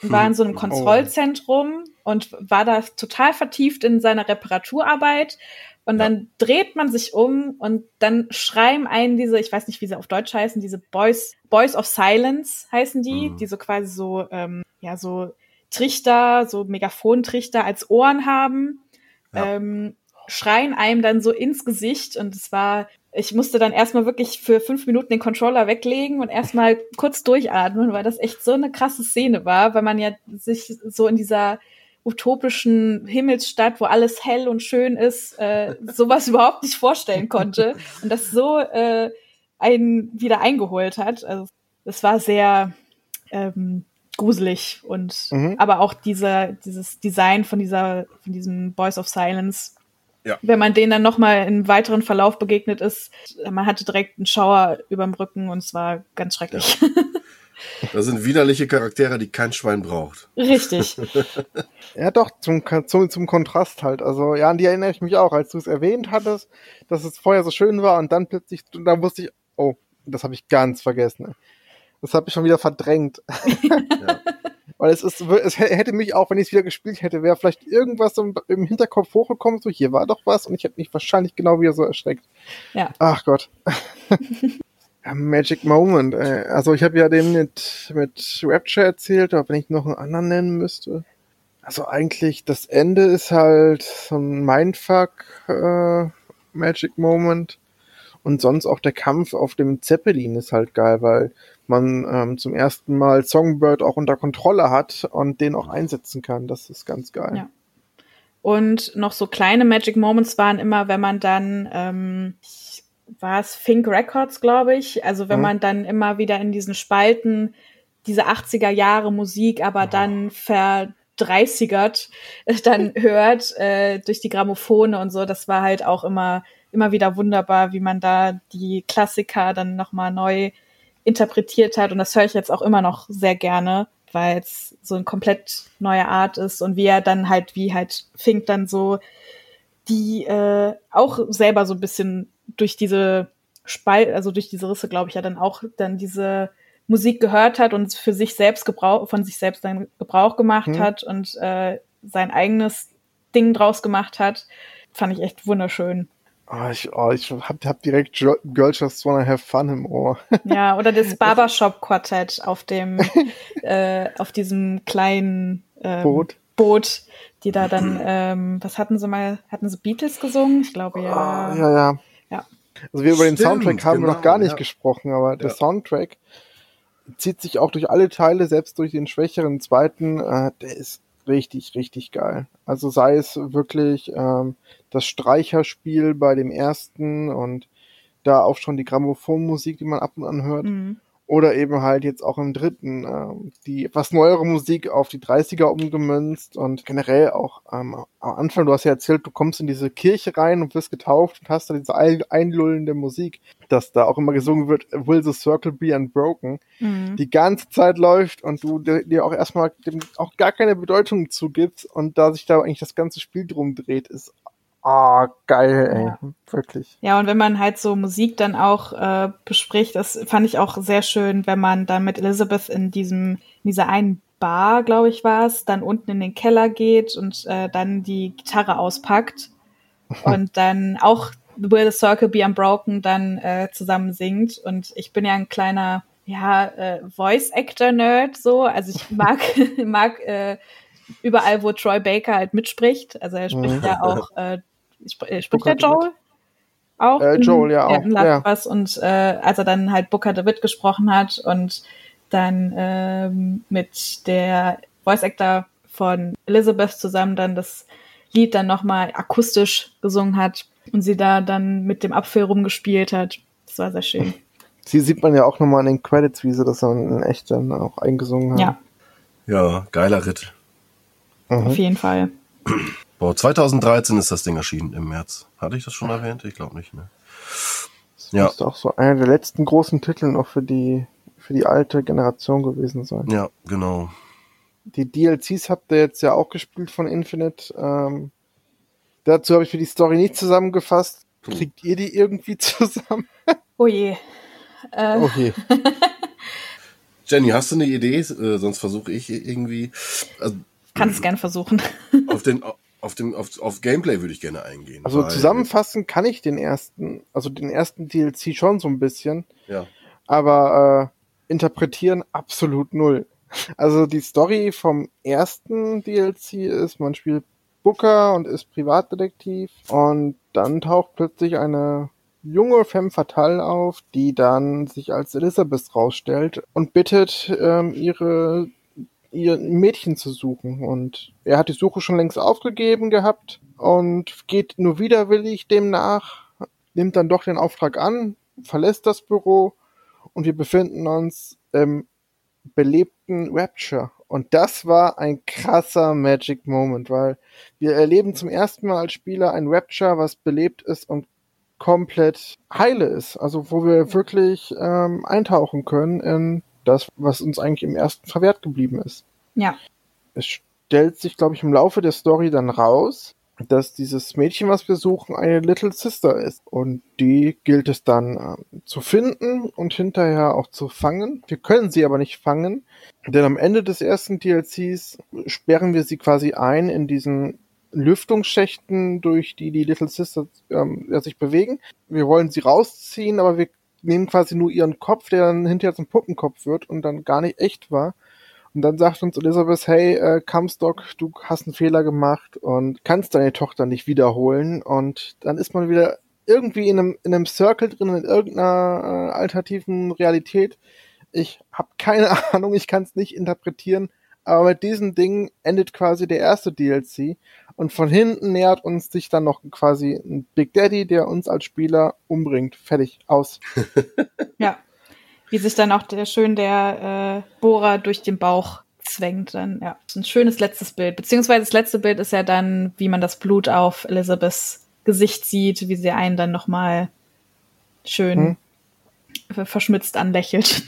und war in so einem oh. Kontrollzentrum und war da total vertieft in seiner Reparaturarbeit. Und ja. dann dreht man sich um und dann schreiben einen diese, ich weiß nicht, wie sie auf Deutsch heißen, diese Boys, Boys of Silence heißen die, mhm. die so quasi so, ähm, ja, so Trichter, so Megaphontrichter als Ohren haben, ja. ähm, schreien einem dann so ins Gesicht und es war, ich musste dann erstmal wirklich für fünf Minuten den Controller weglegen und erstmal kurz durchatmen, weil das echt so eine krasse Szene war, weil man ja sich so in dieser utopischen Himmelsstadt, wo alles hell und schön ist, äh, sowas überhaupt nicht vorstellen konnte und das so äh, einen wieder eingeholt hat. Also es war sehr ähm, gruselig und mhm. aber auch dieser dieses Design von dieser von diesem Boys of Silence ja. Wenn man denen dann nochmal im weiteren Verlauf begegnet ist, man hatte direkt einen Schauer überm Rücken und es war ganz schrecklich. Ja. Das sind widerliche Charaktere, die kein Schwein braucht. Richtig. ja, doch, zum, zum, zum Kontrast halt. Also, ja, an die erinnere ich mich auch, als du es erwähnt hattest, dass es vorher so schön war und dann plötzlich, da wusste ich, oh, das habe ich ganz vergessen. Das habe ich schon wieder verdrängt. ja. Weil es ist, es hätte mich auch, wenn ich es wieder gespielt hätte, wäre vielleicht irgendwas im, im, Hinterkopf hochgekommen, so hier war doch was und ich hätte mich wahrscheinlich genau wieder so erschreckt. Ja. Ach Gott. ja, Magic Moment. Äh, also ich habe ja den mit, mit Rapture erzählt, aber wenn ich noch einen anderen nennen müsste. Also eigentlich das Ende ist halt so ein Mindfuck äh, Magic Moment. Und sonst auch der Kampf auf dem Zeppelin ist halt geil, weil man ähm, zum ersten Mal Songbird auch unter Kontrolle hat und den auch einsetzen kann. Das ist ganz geil. Ja. Und noch so kleine Magic Moments waren immer, wenn man dann, ähm, war es Fink Records, glaube ich. Also wenn mhm. man dann immer wieder in diesen Spalten diese 80er Jahre Musik, aber dann verdreißigert äh, dann hört äh, durch die Grammophone und so, das war halt auch immer immer wieder wunderbar, wie man da die Klassiker dann nochmal neu interpretiert hat. Und das höre ich jetzt auch immer noch sehr gerne, weil es so eine komplett neue Art ist und wie er dann halt, wie halt Fink dann so die äh, auch selber so ein bisschen durch diese Spalt, also durch diese Risse, glaube ich, ja dann auch dann diese Musik gehört hat und für sich selbst Gebrauch, von sich selbst dann Gebrauch gemacht mhm. hat und äh, sein eigenes Ding draus gemacht hat, fand ich echt wunderschön. Oh, ich, oh, ich hab, hab direkt Girls Just Wanna Have Fun im Ohr. Ja, oder das Barbershop-Quartett auf dem, äh, auf diesem kleinen ähm, Boot. Boot, die da dann, ähm, was hatten sie mal, hatten sie Beatles gesungen? Ich glaube ja. Oh, ja, ja. Ja. Also wir über den Soundtrack haben genau, wir noch gar nicht ja. gesprochen, aber ja. der Soundtrack zieht sich auch durch alle Teile, selbst durch den schwächeren zweiten, äh, der ist richtig, richtig geil. Also sei es wirklich ähm, das Streicherspiel bei dem ersten und da auch schon die Grammophonmusik, die man ab und an hört. Mhm. Oder eben halt jetzt auch im dritten ähm, die etwas neuere Musik auf die 30er umgemünzt und generell auch ähm, am Anfang, du hast ja erzählt, du kommst in diese Kirche rein und wirst getauft und hast da diese einlullende Musik, dass da auch immer gesungen wird, Will the Circle be unbroken, mhm. die ganze Zeit läuft und du dir auch erstmal auch gar keine Bedeutung zugibst und da sich da eigentlich das ganze Spiel drum dreht, ist Ah, oh, geil, ey. Ja. Wirklich. Ja, und wenn man halt so Musik dann auch äh, bespricht, das fand ich auch sehr schön, wenn man dann mit Elizabeth in diesem, in dieser einen Bar, glaube ich, war es, dann unten in den Keller geht und äh, dann die Gitarre auspackt und dann auch Will the Circle Be Unbroken dann äh, zusammen singt. Und ich bin ja ein kleiner, ja, äh, Voice-Actor-Nerd so. Also ich mag, mag äh, überall, wo Troy Baker halt mitspricht. Also er spricht mhm. ja auch äh, spricht der Joel? Auch? Äh, Joel, ja, auch. Ja, was und äh, als er dann halt Booker DeWitt gesprochen hat und dann ähm, mit der Voice Actor von Elizabeth zusammen dann das Lied dann nochmal akustisch gesungen hat und sie da dann mit dem Apfel rumgespielt hat. Das war sehr schön. Sie sieht man ja auch nochmal in den Credits, wie sie das dann in echt dann auch eingesungen haben. Ja. Ja, geiler Ritt. Mhm. Auf jeden Fall. Boah, 2013 ist das Ding erschienen im März. Hatte ich das schon erwähnt? Ich glaube nicht, ne? Das ja. müsste auch so einer der letzten großen Titel noch für die, für die alte Generation gewesen sein. Ja, genau. Die DLCs habt ihr jetzt ja auch gespielt von Infinite. Ähm, dazu habe ich für die Story nicht zusammengefasst. Kriegt ihr die irgendwie zusammen? Oh je. Äh. Oh je. Jenny, hast du eine Idee? Äh, sonst versuche ich irgendwie. Also, Kannst es gerne versuchen. Auf den, auf dem, auf, auf Gameplay würde ich gerne eingehen. Also zusammenfassen kann ich den ersten, also den ersten DLC schon so ein bisschen. Ja. Aber äh, interpretieren absolut null. Also die Story vom ersten DLC ist, man spielt Booker und ist Privatdetektiv und dann taucht plötzlich eine junge Femme Fatale auf, die dann sich als Elizabeth rausstellt und bittet, ähm, ihre ihr Mädchen zu suchen. Und er hat die Suche schon längst aufgegeben gehabt und geht nur widerwillig dem nach, nimmt dann doch den Auftrag an, verlässt das Büro und wir befinden uns im belebten Rapture. Und das war ein krasser Magic Moment, weil wir erleben zum ersten Mal als Spieler ein Rapture, was belebt ist und komplett heile ist. Also wo wir wirklich ähm, eintauchen können in das, was uns eigentlich im ersten verwehrt geblieben ist. Ja. Es stellt sich, glaube ich, im Laufe der Story dann raus, dass dieses Mädchen, was wir suchen, eine Little Sister ist. Und die gilt es dann äh, zu finden und hinterher auch zu fangen. Wir können sie aber nicht fangen, denn am Ende des ersten DLCs sperren wir sie quasi ein in diesen Lüftungsschächten, durch die die Little Sisters ähm, sich bewegen. Wir wollen sie rausziehen, aber wir nehmen quasi nur ihren Kopf, der dann hinterher zum Puppenkopf wird und dann gar nicht echt war. Und dann sagt uns Elizabeth, hey, äh, Comstock, du hast einen Fehler gemacht und kannst deine Tochter nicht wiederholen. Und dann ist man wieder irgendwie in einem, in einem Circle drin, in irgendeiner äh, alternativen Realität. Ich habe keine Ahnung, ich kann es nicht interpretieren. Aber mit diesem Ding endet quasi der erste DLC. Und von hinten nähert uns sich dann noch quasi ein Big Daddy, der uns als Spieler umbringt. Fertig, aus. ja. Wie sich dann auch der, schön der äh, Bohrer durch den Bauch zwängt. Dann, ja. Das ist ein schönes letztes Bild. Beziehungsweise das letzte Bild ist ja dann, wie man das Blut auf Elizabeths Gesicht sieht, wie sie einen dann nochmal schön hm. verschmitzt anlächelt.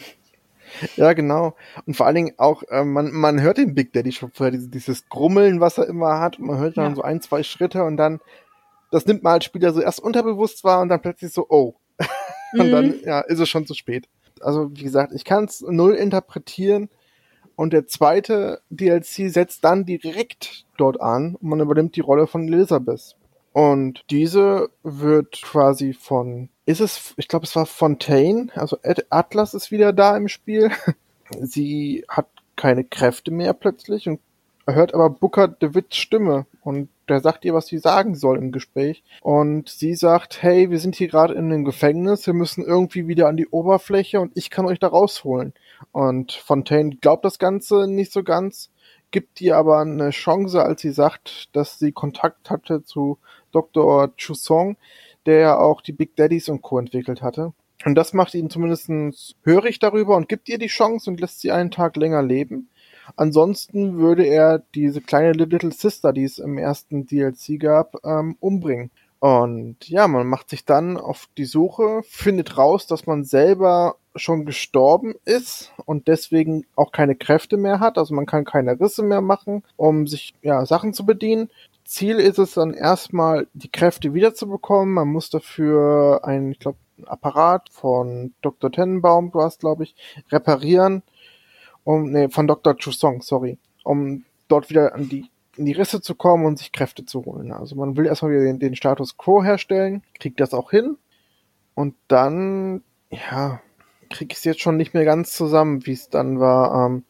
Ja, genau. Und vor allen Dingen auch, äh, man, man hört den Big Daddy schon vorher, dieses, dieses Grummeln, was er immer hat. Und man hört dann ja. so ein, zwei Schritte und dann, das nimmt man als Spieler so erst unterbewusst wahr und dann plötzlich so, oh. und mhm. dann, ja, ist es schon zu spät. Also, wie gesagt, ich kann es null interpretieren. Und der zweite DLC setzt dann direkt dort an und man übernimmt die Rolle von Elizabeth. Und diese wird quasi von, ist es, ich glaube, es war Fontaine, also Atlas ist wieder da im Spiel. Sie hat keine Kräfte mehr plötzlich und hört aber Booker DeWitts Stimme und der sagt ihr, was sie sagen soll im Gespräch. Und sie sagt, hey, wir sind hier gerade in einem Gefängnis, wir müssen irgendwie wieder an die Oberfläche und ich kann euch da rausholen. Und Fontaine glaubt das Ganze nicht so ganz, gibt ihr aber eine Chance, als sie sagt, dass sie Kontakt hatte zu Dr. Chusong, der ja auch die Big Daddies und Co. entwickelt hatte. Und das macht ihn zumindest hörig darüber und gibt ihr die Chance und lässt sie einen Tag länger leben. Ansonsten würde er diese kleine Little Sister, die es im ersten DLC gab, ähm, umbringen. Und ja, man macht sich dann auf die Suche, findet raus, dass man selber schon gestorben ist und deswegen auch keine Kräfte mehr hat. Also man kann keine Risse mehr machen, um sich ja Sachen zu bedienen. Ziel ist es dann erstmal, die Kräfte wiederzubekommen. Man muss dafür einen, ich glaube, Apparat von Dr. Tennenbaum, du hast, glaube ich, reparieren. Um, nee, von Dr. Chusong, sorry. Um dort wieder an die, in die Risse zu kommen und sich Kräfte zu holen. Also man will erstmal wieder den, den Status Quo herstellen, kriegt das auch hin. Und dann, ja, krieg ich es jetzt schon nicht mehr ganz zusammen, wie es dann war. Ähm,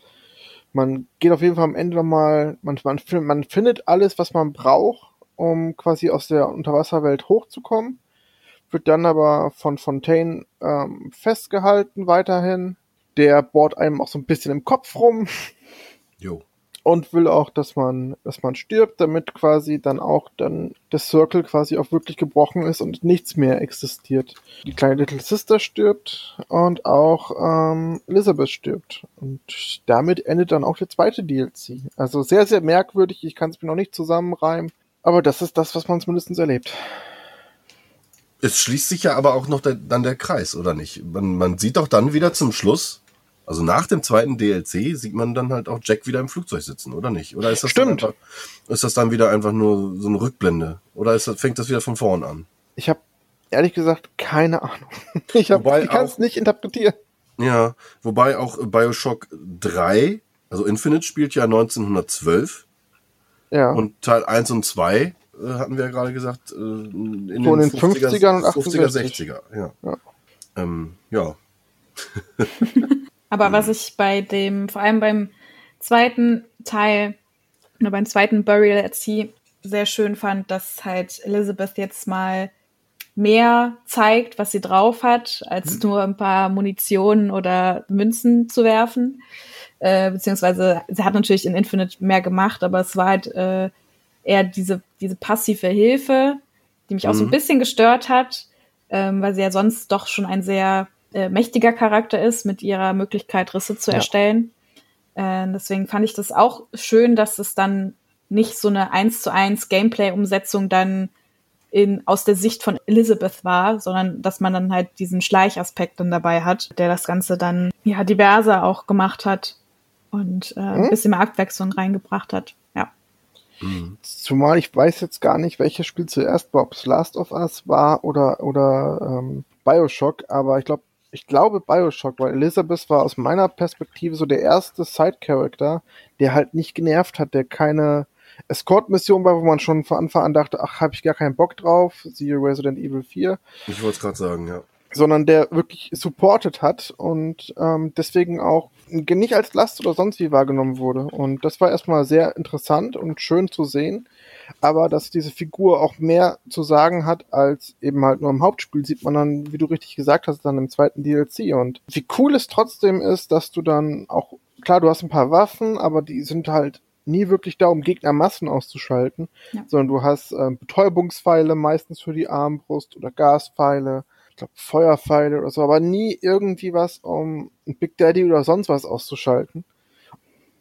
man geht auf jeden Fall am Ende nochmal, man, man, man findet alles, was man braucht, um quasi aus der Unterwasserwelt hochzukommen, wird dann aber von Fontaine ähm, festgehalten weiterhin. Der bohrt einem auch so ein bisschen im Kopf rum. Jo und will auch, dass man, dass man stirbt, damit quasi dann auch dann das Circle quasi auch wirklich gebrochen ist und nichts mehr existiert. Die kleine Little Sister stirbt und auch ähm, Elizabeth stirbt. Und damit endet dann auch der zweite DLC. Also sehr, sehr merkwürdig. Ich kann es mir noch nicht zusammenreimen. Aber das ist das, was man zumindest erlebt. Es schließt sich ja aber auch noch der, dann der Kreis, oder nicht? Man, man sieht doch dann wieder zum Schluss, also nach dem zweiten DLC sieht man dann halt auch Jack wieder im Flugzeug sitzen, oder nicht? Oder ist das, Stimmt. Dann, einfach, ist das dann wieder einfach nur so eine Rückblende? Oder ist das, fängt das wieder von vorn an? Ich habe ehrlich gesagt keine Ahnung. Ich, hab, ich kann es nicht interpretieren. Ja, wobei auch Bioshock 3, also Infinite spielt ja 1912. Ja. Und Teil 1 und 2 äh, hatten wir ja gerade gesagt, äh, in den, den 50er, 50er und 50er, 60er. Ja. Ja. Ähm, ja. Aber was ich bei dem, vor allem beim zweiten Teil oder beim zweiten Burial at Sea sehr schön fand, dass halt Elizabeth jetzt mal mehr zeigt, was sie drauf hat, als mhm. nur ein paar Munition oder Münzen zu werfen. Äh, beziehungsweise sie hat natürlich in Infinite mehr gemacht, aber es war halt äh, eher diese, diese passive Hilfe, die mich auch so ein mhm. bisschen gestört hat, ähm, weil sie ja sonst doch schon ein sehr äh, mächtiger Charakter ist mit ihrer Möglichkeit, Risse zu ja. erstellen. Äh, deswegen fand ich das auch schön, dass es dann nicht so eine eins zu eins Gameplay-Umsetzung dann in, aus der Sicht von Elizabeth war, sondern dass man dann halt diesen Schleichaspekt dann dabei hat, der das Ganze dann ja diverser auch gemacht hat und äh, hm? ein bisschen mehr Abwechslung reingebracht hat. Ja. Mhm. Zumal ich weiß jetzt gar nicht, welches Spiel zuerst war, ob es Last of Us war oder, oder ähm, Bioshock, aber ich glaube, ich glaube Bioshock, weil Elizabeth war aus meiner Perspektive so der erste Side-Character, der halt nicht genervt hat, der keine Escort-Mission war, wo man schon von Anfang an dachte, ach, habe ich gar keinen Bock drauf, siehe Resident Evil 4. Ich wollte es gerade sagen, ja. Sondern der wirklich supported hat und ähm, deswegen auch nicht als Last oder sonst wie wahrgenommen wurde. Und das war erstmal sehr interessant und schön zu sehen aber dass diese Figur auch mehr zu sagen hat als eben halt nur im Hauptspiel, sieht man dann, wie du richtig gesagt hast, dann im zweiten DLC. Und wie cool es trotzdem ist, dass du dann auch, klar, du hast ein paar Waffen, aber die sind halt nie wirklich da, um Gegnermassen auszuschalten, Ja. sondern du hast äh, Betäubungspfeile meistens für die Armbrust oder Gaspfeile, ich glaube Feuerpfeile oder so, aber nie irgendwie was, um Big Daddy oder sonst was auszuschalten.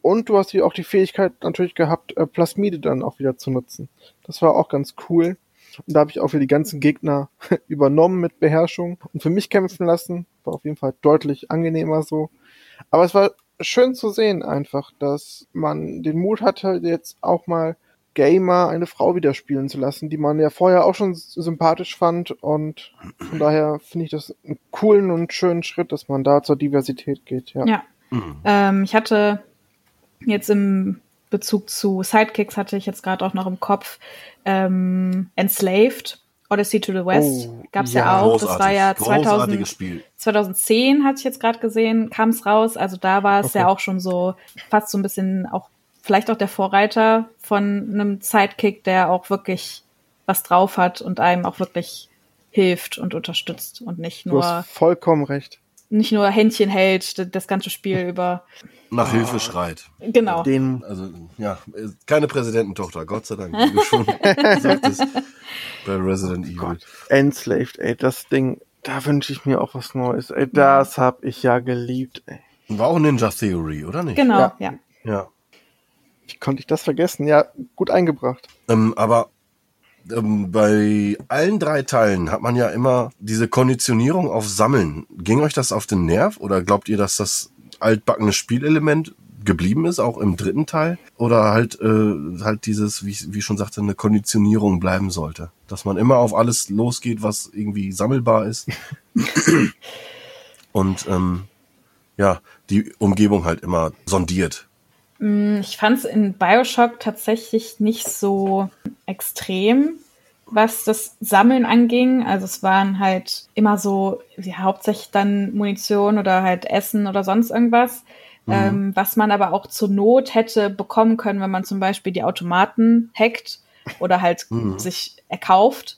Und du hast hier auch die Fähigkeit natürlich gehabt, äh, Plasmide dann auch wieder zu nutzen. Das war auch ganz cool. Und da habe ich auch wieder die ganzen Gegner übernommen mit Beherrschung und für mich kämpfen lassen. War auf jeden Fall deutlich angenehmer so. Aber es war schön zu sehen einfach, dass man den Mut hatte, jetzt auch mal Gamer eine Frau wieder spielen zu lassen, die man ja vorher auch schon sympathisch fand. Und von daher finde ich das einen coolen und schönen Schritt, dass man da zur Diversität geht. Ja. Ja. Ähm, ich hatte jetzt im Bezug zu Sidekicks hatte ich jetzt gerade auch noch im Kopf ähm, Enslaved, Odyssey to the West. Oh, Gab's ja, ja. auch. Das war ja großartiges 2000, Spiel. 2010 hatte ich jetzt gerade gesehen, kam es raus. Also da war es Okay. ja auch schon so fast so ein bisschen auch vielleicht auch der Vorreiter von einem Sidekick, der auch wirklich was drauf hat und einem auch wirklich hilft und unterstützt und nicht Du nur hast vollkommen recht. Nicht nur Händchen hält das ganze Spiel über. Nach Hilfe schreit. Genau. Den Also, ja, äh, keine Präsidententochter, Gott sei Dank, wie du schon sagtest, bei Resident Evil. Enslaved, ey, das Ding, da wünsche ich mir auch was Neues. Ey, das hab ich ja geliebt, ey. War auch Ninja Theory, oder nicht? Genau, Ja. ja. Ja. Wie konnte ich das vergessen? Ja, gut eingebracht. Ähm, aber ähm, bei allen drei Teilen hat man ja immer diese Konditionierung auf Sammeln. Ging euch das auf den Nerv oder glaubt ihr, dass das altbackene Spielelement geblieben ist, auch im dritten Teil? Oder halt, äh, halt dieses, wie ich wie ich schon sagte, eine Konditionierung bleiben sollte? Dass man immer auf alles losgeht, was irgendwie sammelbar ist. Und ähm, ja, die Umgebung halt immer sondiert. Ich fand es in Bioshock tatsächlich nicht so extrem, was das Sammeln anging. Also es waren halt immer so ja, hauptsächlich dann Munition oder halt Essen oder sonst irgendwas. Ähm, was man aber auch zur Not hätte bekommen können, wenn man zum Beispiel die Automaten hackt oder halt Mhm. sich erkauft.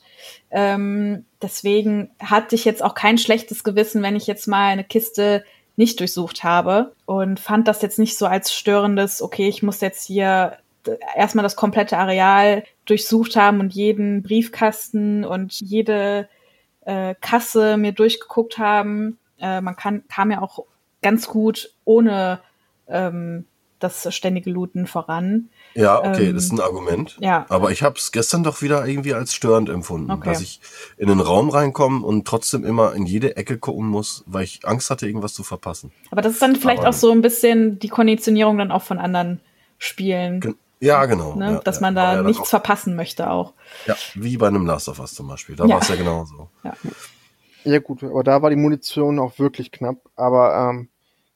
Ähm, deswegen hatte ich jetzt auch kein schlechtes Gewissen, wenn ich jetzt mal eine Kiste nicht durchsucht habe und fand das jetzt nicht so als störendes, okay, ich muss jetzt hier erstmal das komplette Areal durchsucht haben und jeden Briefkasten und jede äh, Kasse mir durchgeguckt haben. Äh, man kann, kam ja auch ganz gut ohne ähm, das ständige Looten voran. Ja, okay, Ähm, das ist ein Argument. ja. Aber ich habe es gestern doch wieder irgendwie als störend empfunden, Okay. dass ich in den Raum reinkomme und trotzdem immer in jede Ecke gucken muss, weil ich Angst hatte, irgendwas zu verpassen. Aber das ist dann vielleicht Aber- auch so ein bisschen die Konditionierung dann auch von anderen Spielen, Gen- Ja, genau. ne? ja, dass ja. man da ja dann nichts auch- verpassen möchte auch. Ja, wie bei einem Last of Us zum Beispiel. Da Ja. war es ja genauso. Ja gut, aber da war die Munition auch wirklich knapp. Aber ähm,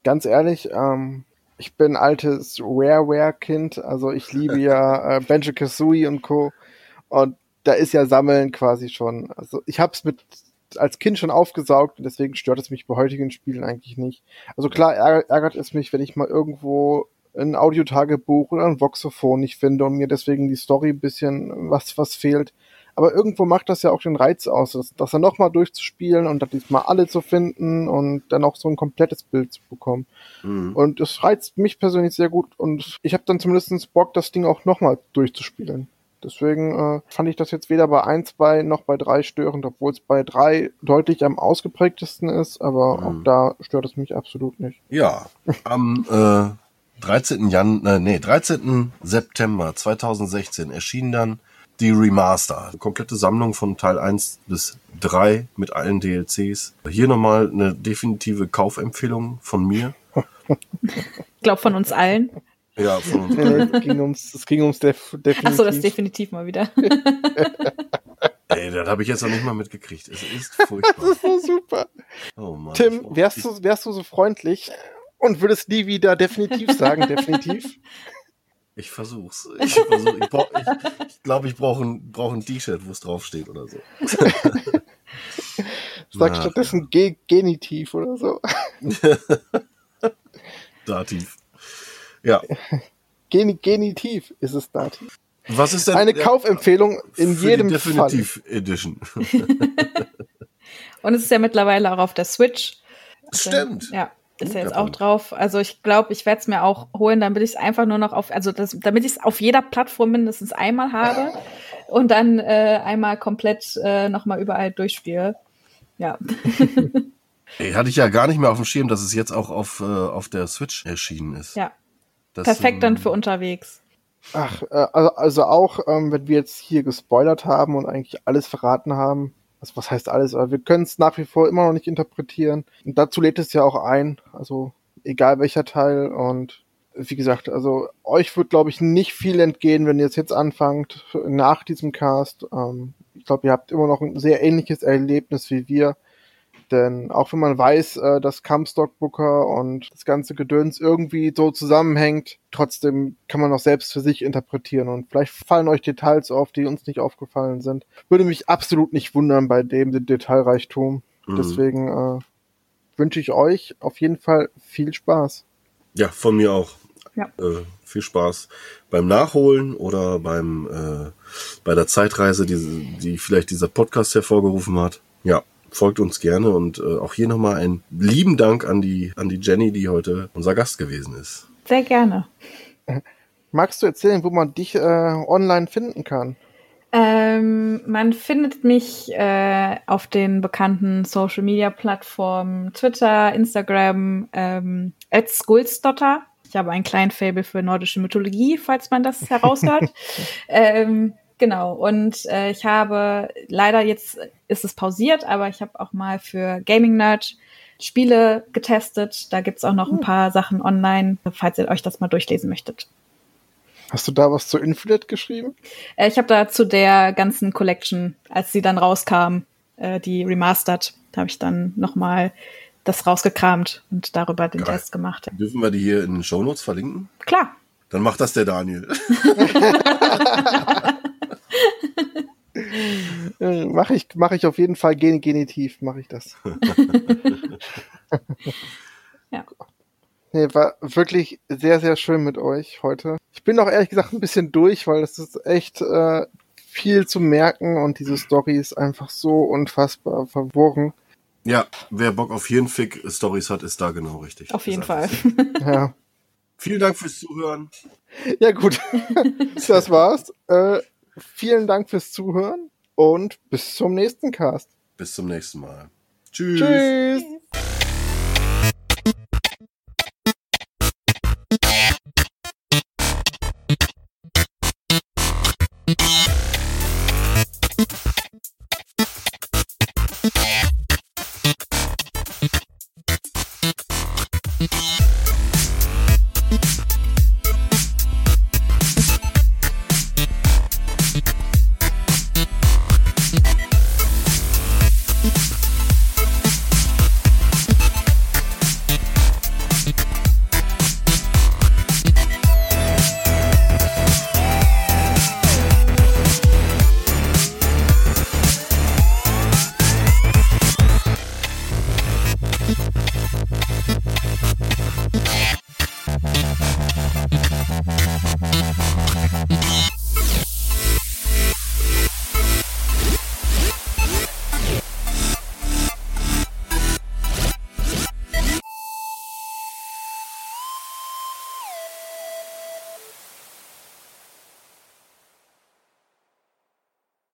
ganz ehrlich, ähm, ich bin altes Rareware-Kind, also ich liebe ja äh, Banjo Kazooie und Co. Und da ist ja Sammeln quasi schon. Also ich habe es mit als Kind schon aufgesaugt und deswegen stört es mich bei heutigen Spielen eigentlich nicht. Also klar ärgert, es mich, wenn ich mal irgendwo ein Audiotagebuch oder ein Voxophon nicht finde und mir deswegen die Story ein bisschen was was fehlt. Aber irgendwo macht das ja auch den Reiz aus, das, das dann nochmal durchzuspielen und dann diesmal alle zu finden und dann auch so ein komplettes Bild zu bekommen. Mhm. Und es reizt mich persönlich sehr gut und ich habe dann zumindest Bock, das Ding auch nochmal durchzuspielen. Deswegen äh, fand ich das jetzt weder bei 1, bei noch bei 3 störend, obwohl es bei 3 deutlich am ausgeprägtesten ist, aber Mhm. auch da stört es mich absolut nicht. Ja, am äh, 13. Jan, äh, nee, 13. September 2016 erschien dann die Remaster. Eine komplette Sammlung von Teil 1 bis 3 mit allen DLCs. Hier nochmal eine definitive Kaufempfehlung von mir. Ich glaube von uns allen. Ja, von uns. Nee, es ging ums, es ging ums def definitiv. Achso, das definitiv mal wieder. Ey, das habe ich jetzt noch nicht mal mitgekriegt. Es ist furchtbar. Das ist so super. Oh Mann. Tim, wärst du, wärst du so freundlich und würdest nie wieder definitiv sagen, definitiv? Ich versuch's. Ich, versuch, ich, brauch, ich, ich glaube, ich brauche ein, brauch ein T-Shirt, wo es draufsteht oder so. Sag stattdessen Ge Genitiv oder so. Dativ. Ja. Geni Genitiv ist es Dativ. Was ist denn Eine Kaufempfehlung in für jedem die Fall. Definitiv Edition? Und es ist ja mittlerweile auch auf der Switch. Stimmt. Ja. Ist ja jetzt auch drauf. Also ich glaube, ich werde es mir auch holen, damit ich es einfach nur noch auf, also das, damit ich es auf jeder Plattform mindestens einmal habe und dann äh, einmal komplett äh, nochmal überall durchspiele. Ja. Ey, hatte ich ja gar nicht mehr auf dem Schirm, dass es jetzt auch auf, äh, auf der Switch erschienen ist. Ja. Das, Perfekt dann ähm, für unterwegs. Ach, äh, also, also auch, ähm, wenn wir jetzt hier gespoilert haben und eigentlich alles verraten haben, also was heißt alles, aber wir können es nach wie vor immer noch nicht interpretieren. Und dazu lädt es ja auch ein, also egal welcher Teil. Und wie gesagt, also euch wird, glaube ich, nicht viel entgehen, wenn ihr es jetzt anfangt, nach diesem Cast. Ähm, ich glaube, ihr habt immer noch ein sehr ähnliches Erlebnis wie wir. Denn auch wenn man weiß, äh, dass Comstock Booker und das ganze Gedöns irgendwie so zusammenhängt, trotzdem kann man auch selbst für sich interpretieren und vielleicht fallen euch Details auf, die uns nicht aufgefallen sind. Würde mich absolut nicht wundern bei dem Detailreichtum. Mhm. Deswegen äh, wünsche ich euch auf jeden Fall viel Spaß. Ja, von mir auch. Ja. Äh, viel Spaß beim Nachholen oder beim äh, bei der Zeitreise, die, die vielleicht dieser Podcast hervorgerufen hat. Ja, folgt uns gerne und äh, auch hier nochmal einen lieben Dank an die, an die Jenny, die heute unser Gast gewesen ist. Sehr gerne. Magst du erzählen, wo man dich äh, online finden kann? Ähm, man findet mich äh, auf den bekannten Social Media Plattformen Twitter, Instagram, ähm, Skulsdotter. Ich habe einen kleinen Fable für nordische Mythologie, falls man das heraushört. ähm, Genau, und äh, ich habe leider jetzt ist es pausiert, aber ich habe auch mal für Gaming Nerd Spiele getestet. Da gibt's auch noch ein hm. paar Sachen online, falls ihr euch das mal durchlesen möchtet. Hast du da was zu Infinite geschrieben? Äh, ich habe da zu der ganzen Collection, als sie dann rauskam, äh, die Remastered, da habe ich dann nochmal das rausgekramt und darüber den Geil. Test gemacht. Dürfen wir die hier in den Shownotes verlinken? Klar. Dann macht das der Daniel. Äh, mache ich, mach ich auf jeden Fall gen genitiv, mache ich das. ja. Nee, war wirklich sehr, sehr schön mit euch heute. Ich bin auch ehrlich gesagt ein bisschen durch, weil es ist echt äh, viel zu merken und diese Story ist einfach so unfassbar verworren. Ja, wer Bock auf Hirnfick-Stories hat, ist da genau richtig. Auf jeden Fall. ja. Vielen Dank fürs Zuhören. Ja, gut. das war's. Äh, vielen Dank fürs Zuhören und bis zum nächsten Cast. Bis zum nächsten Mal. Tschüss. Tschüss.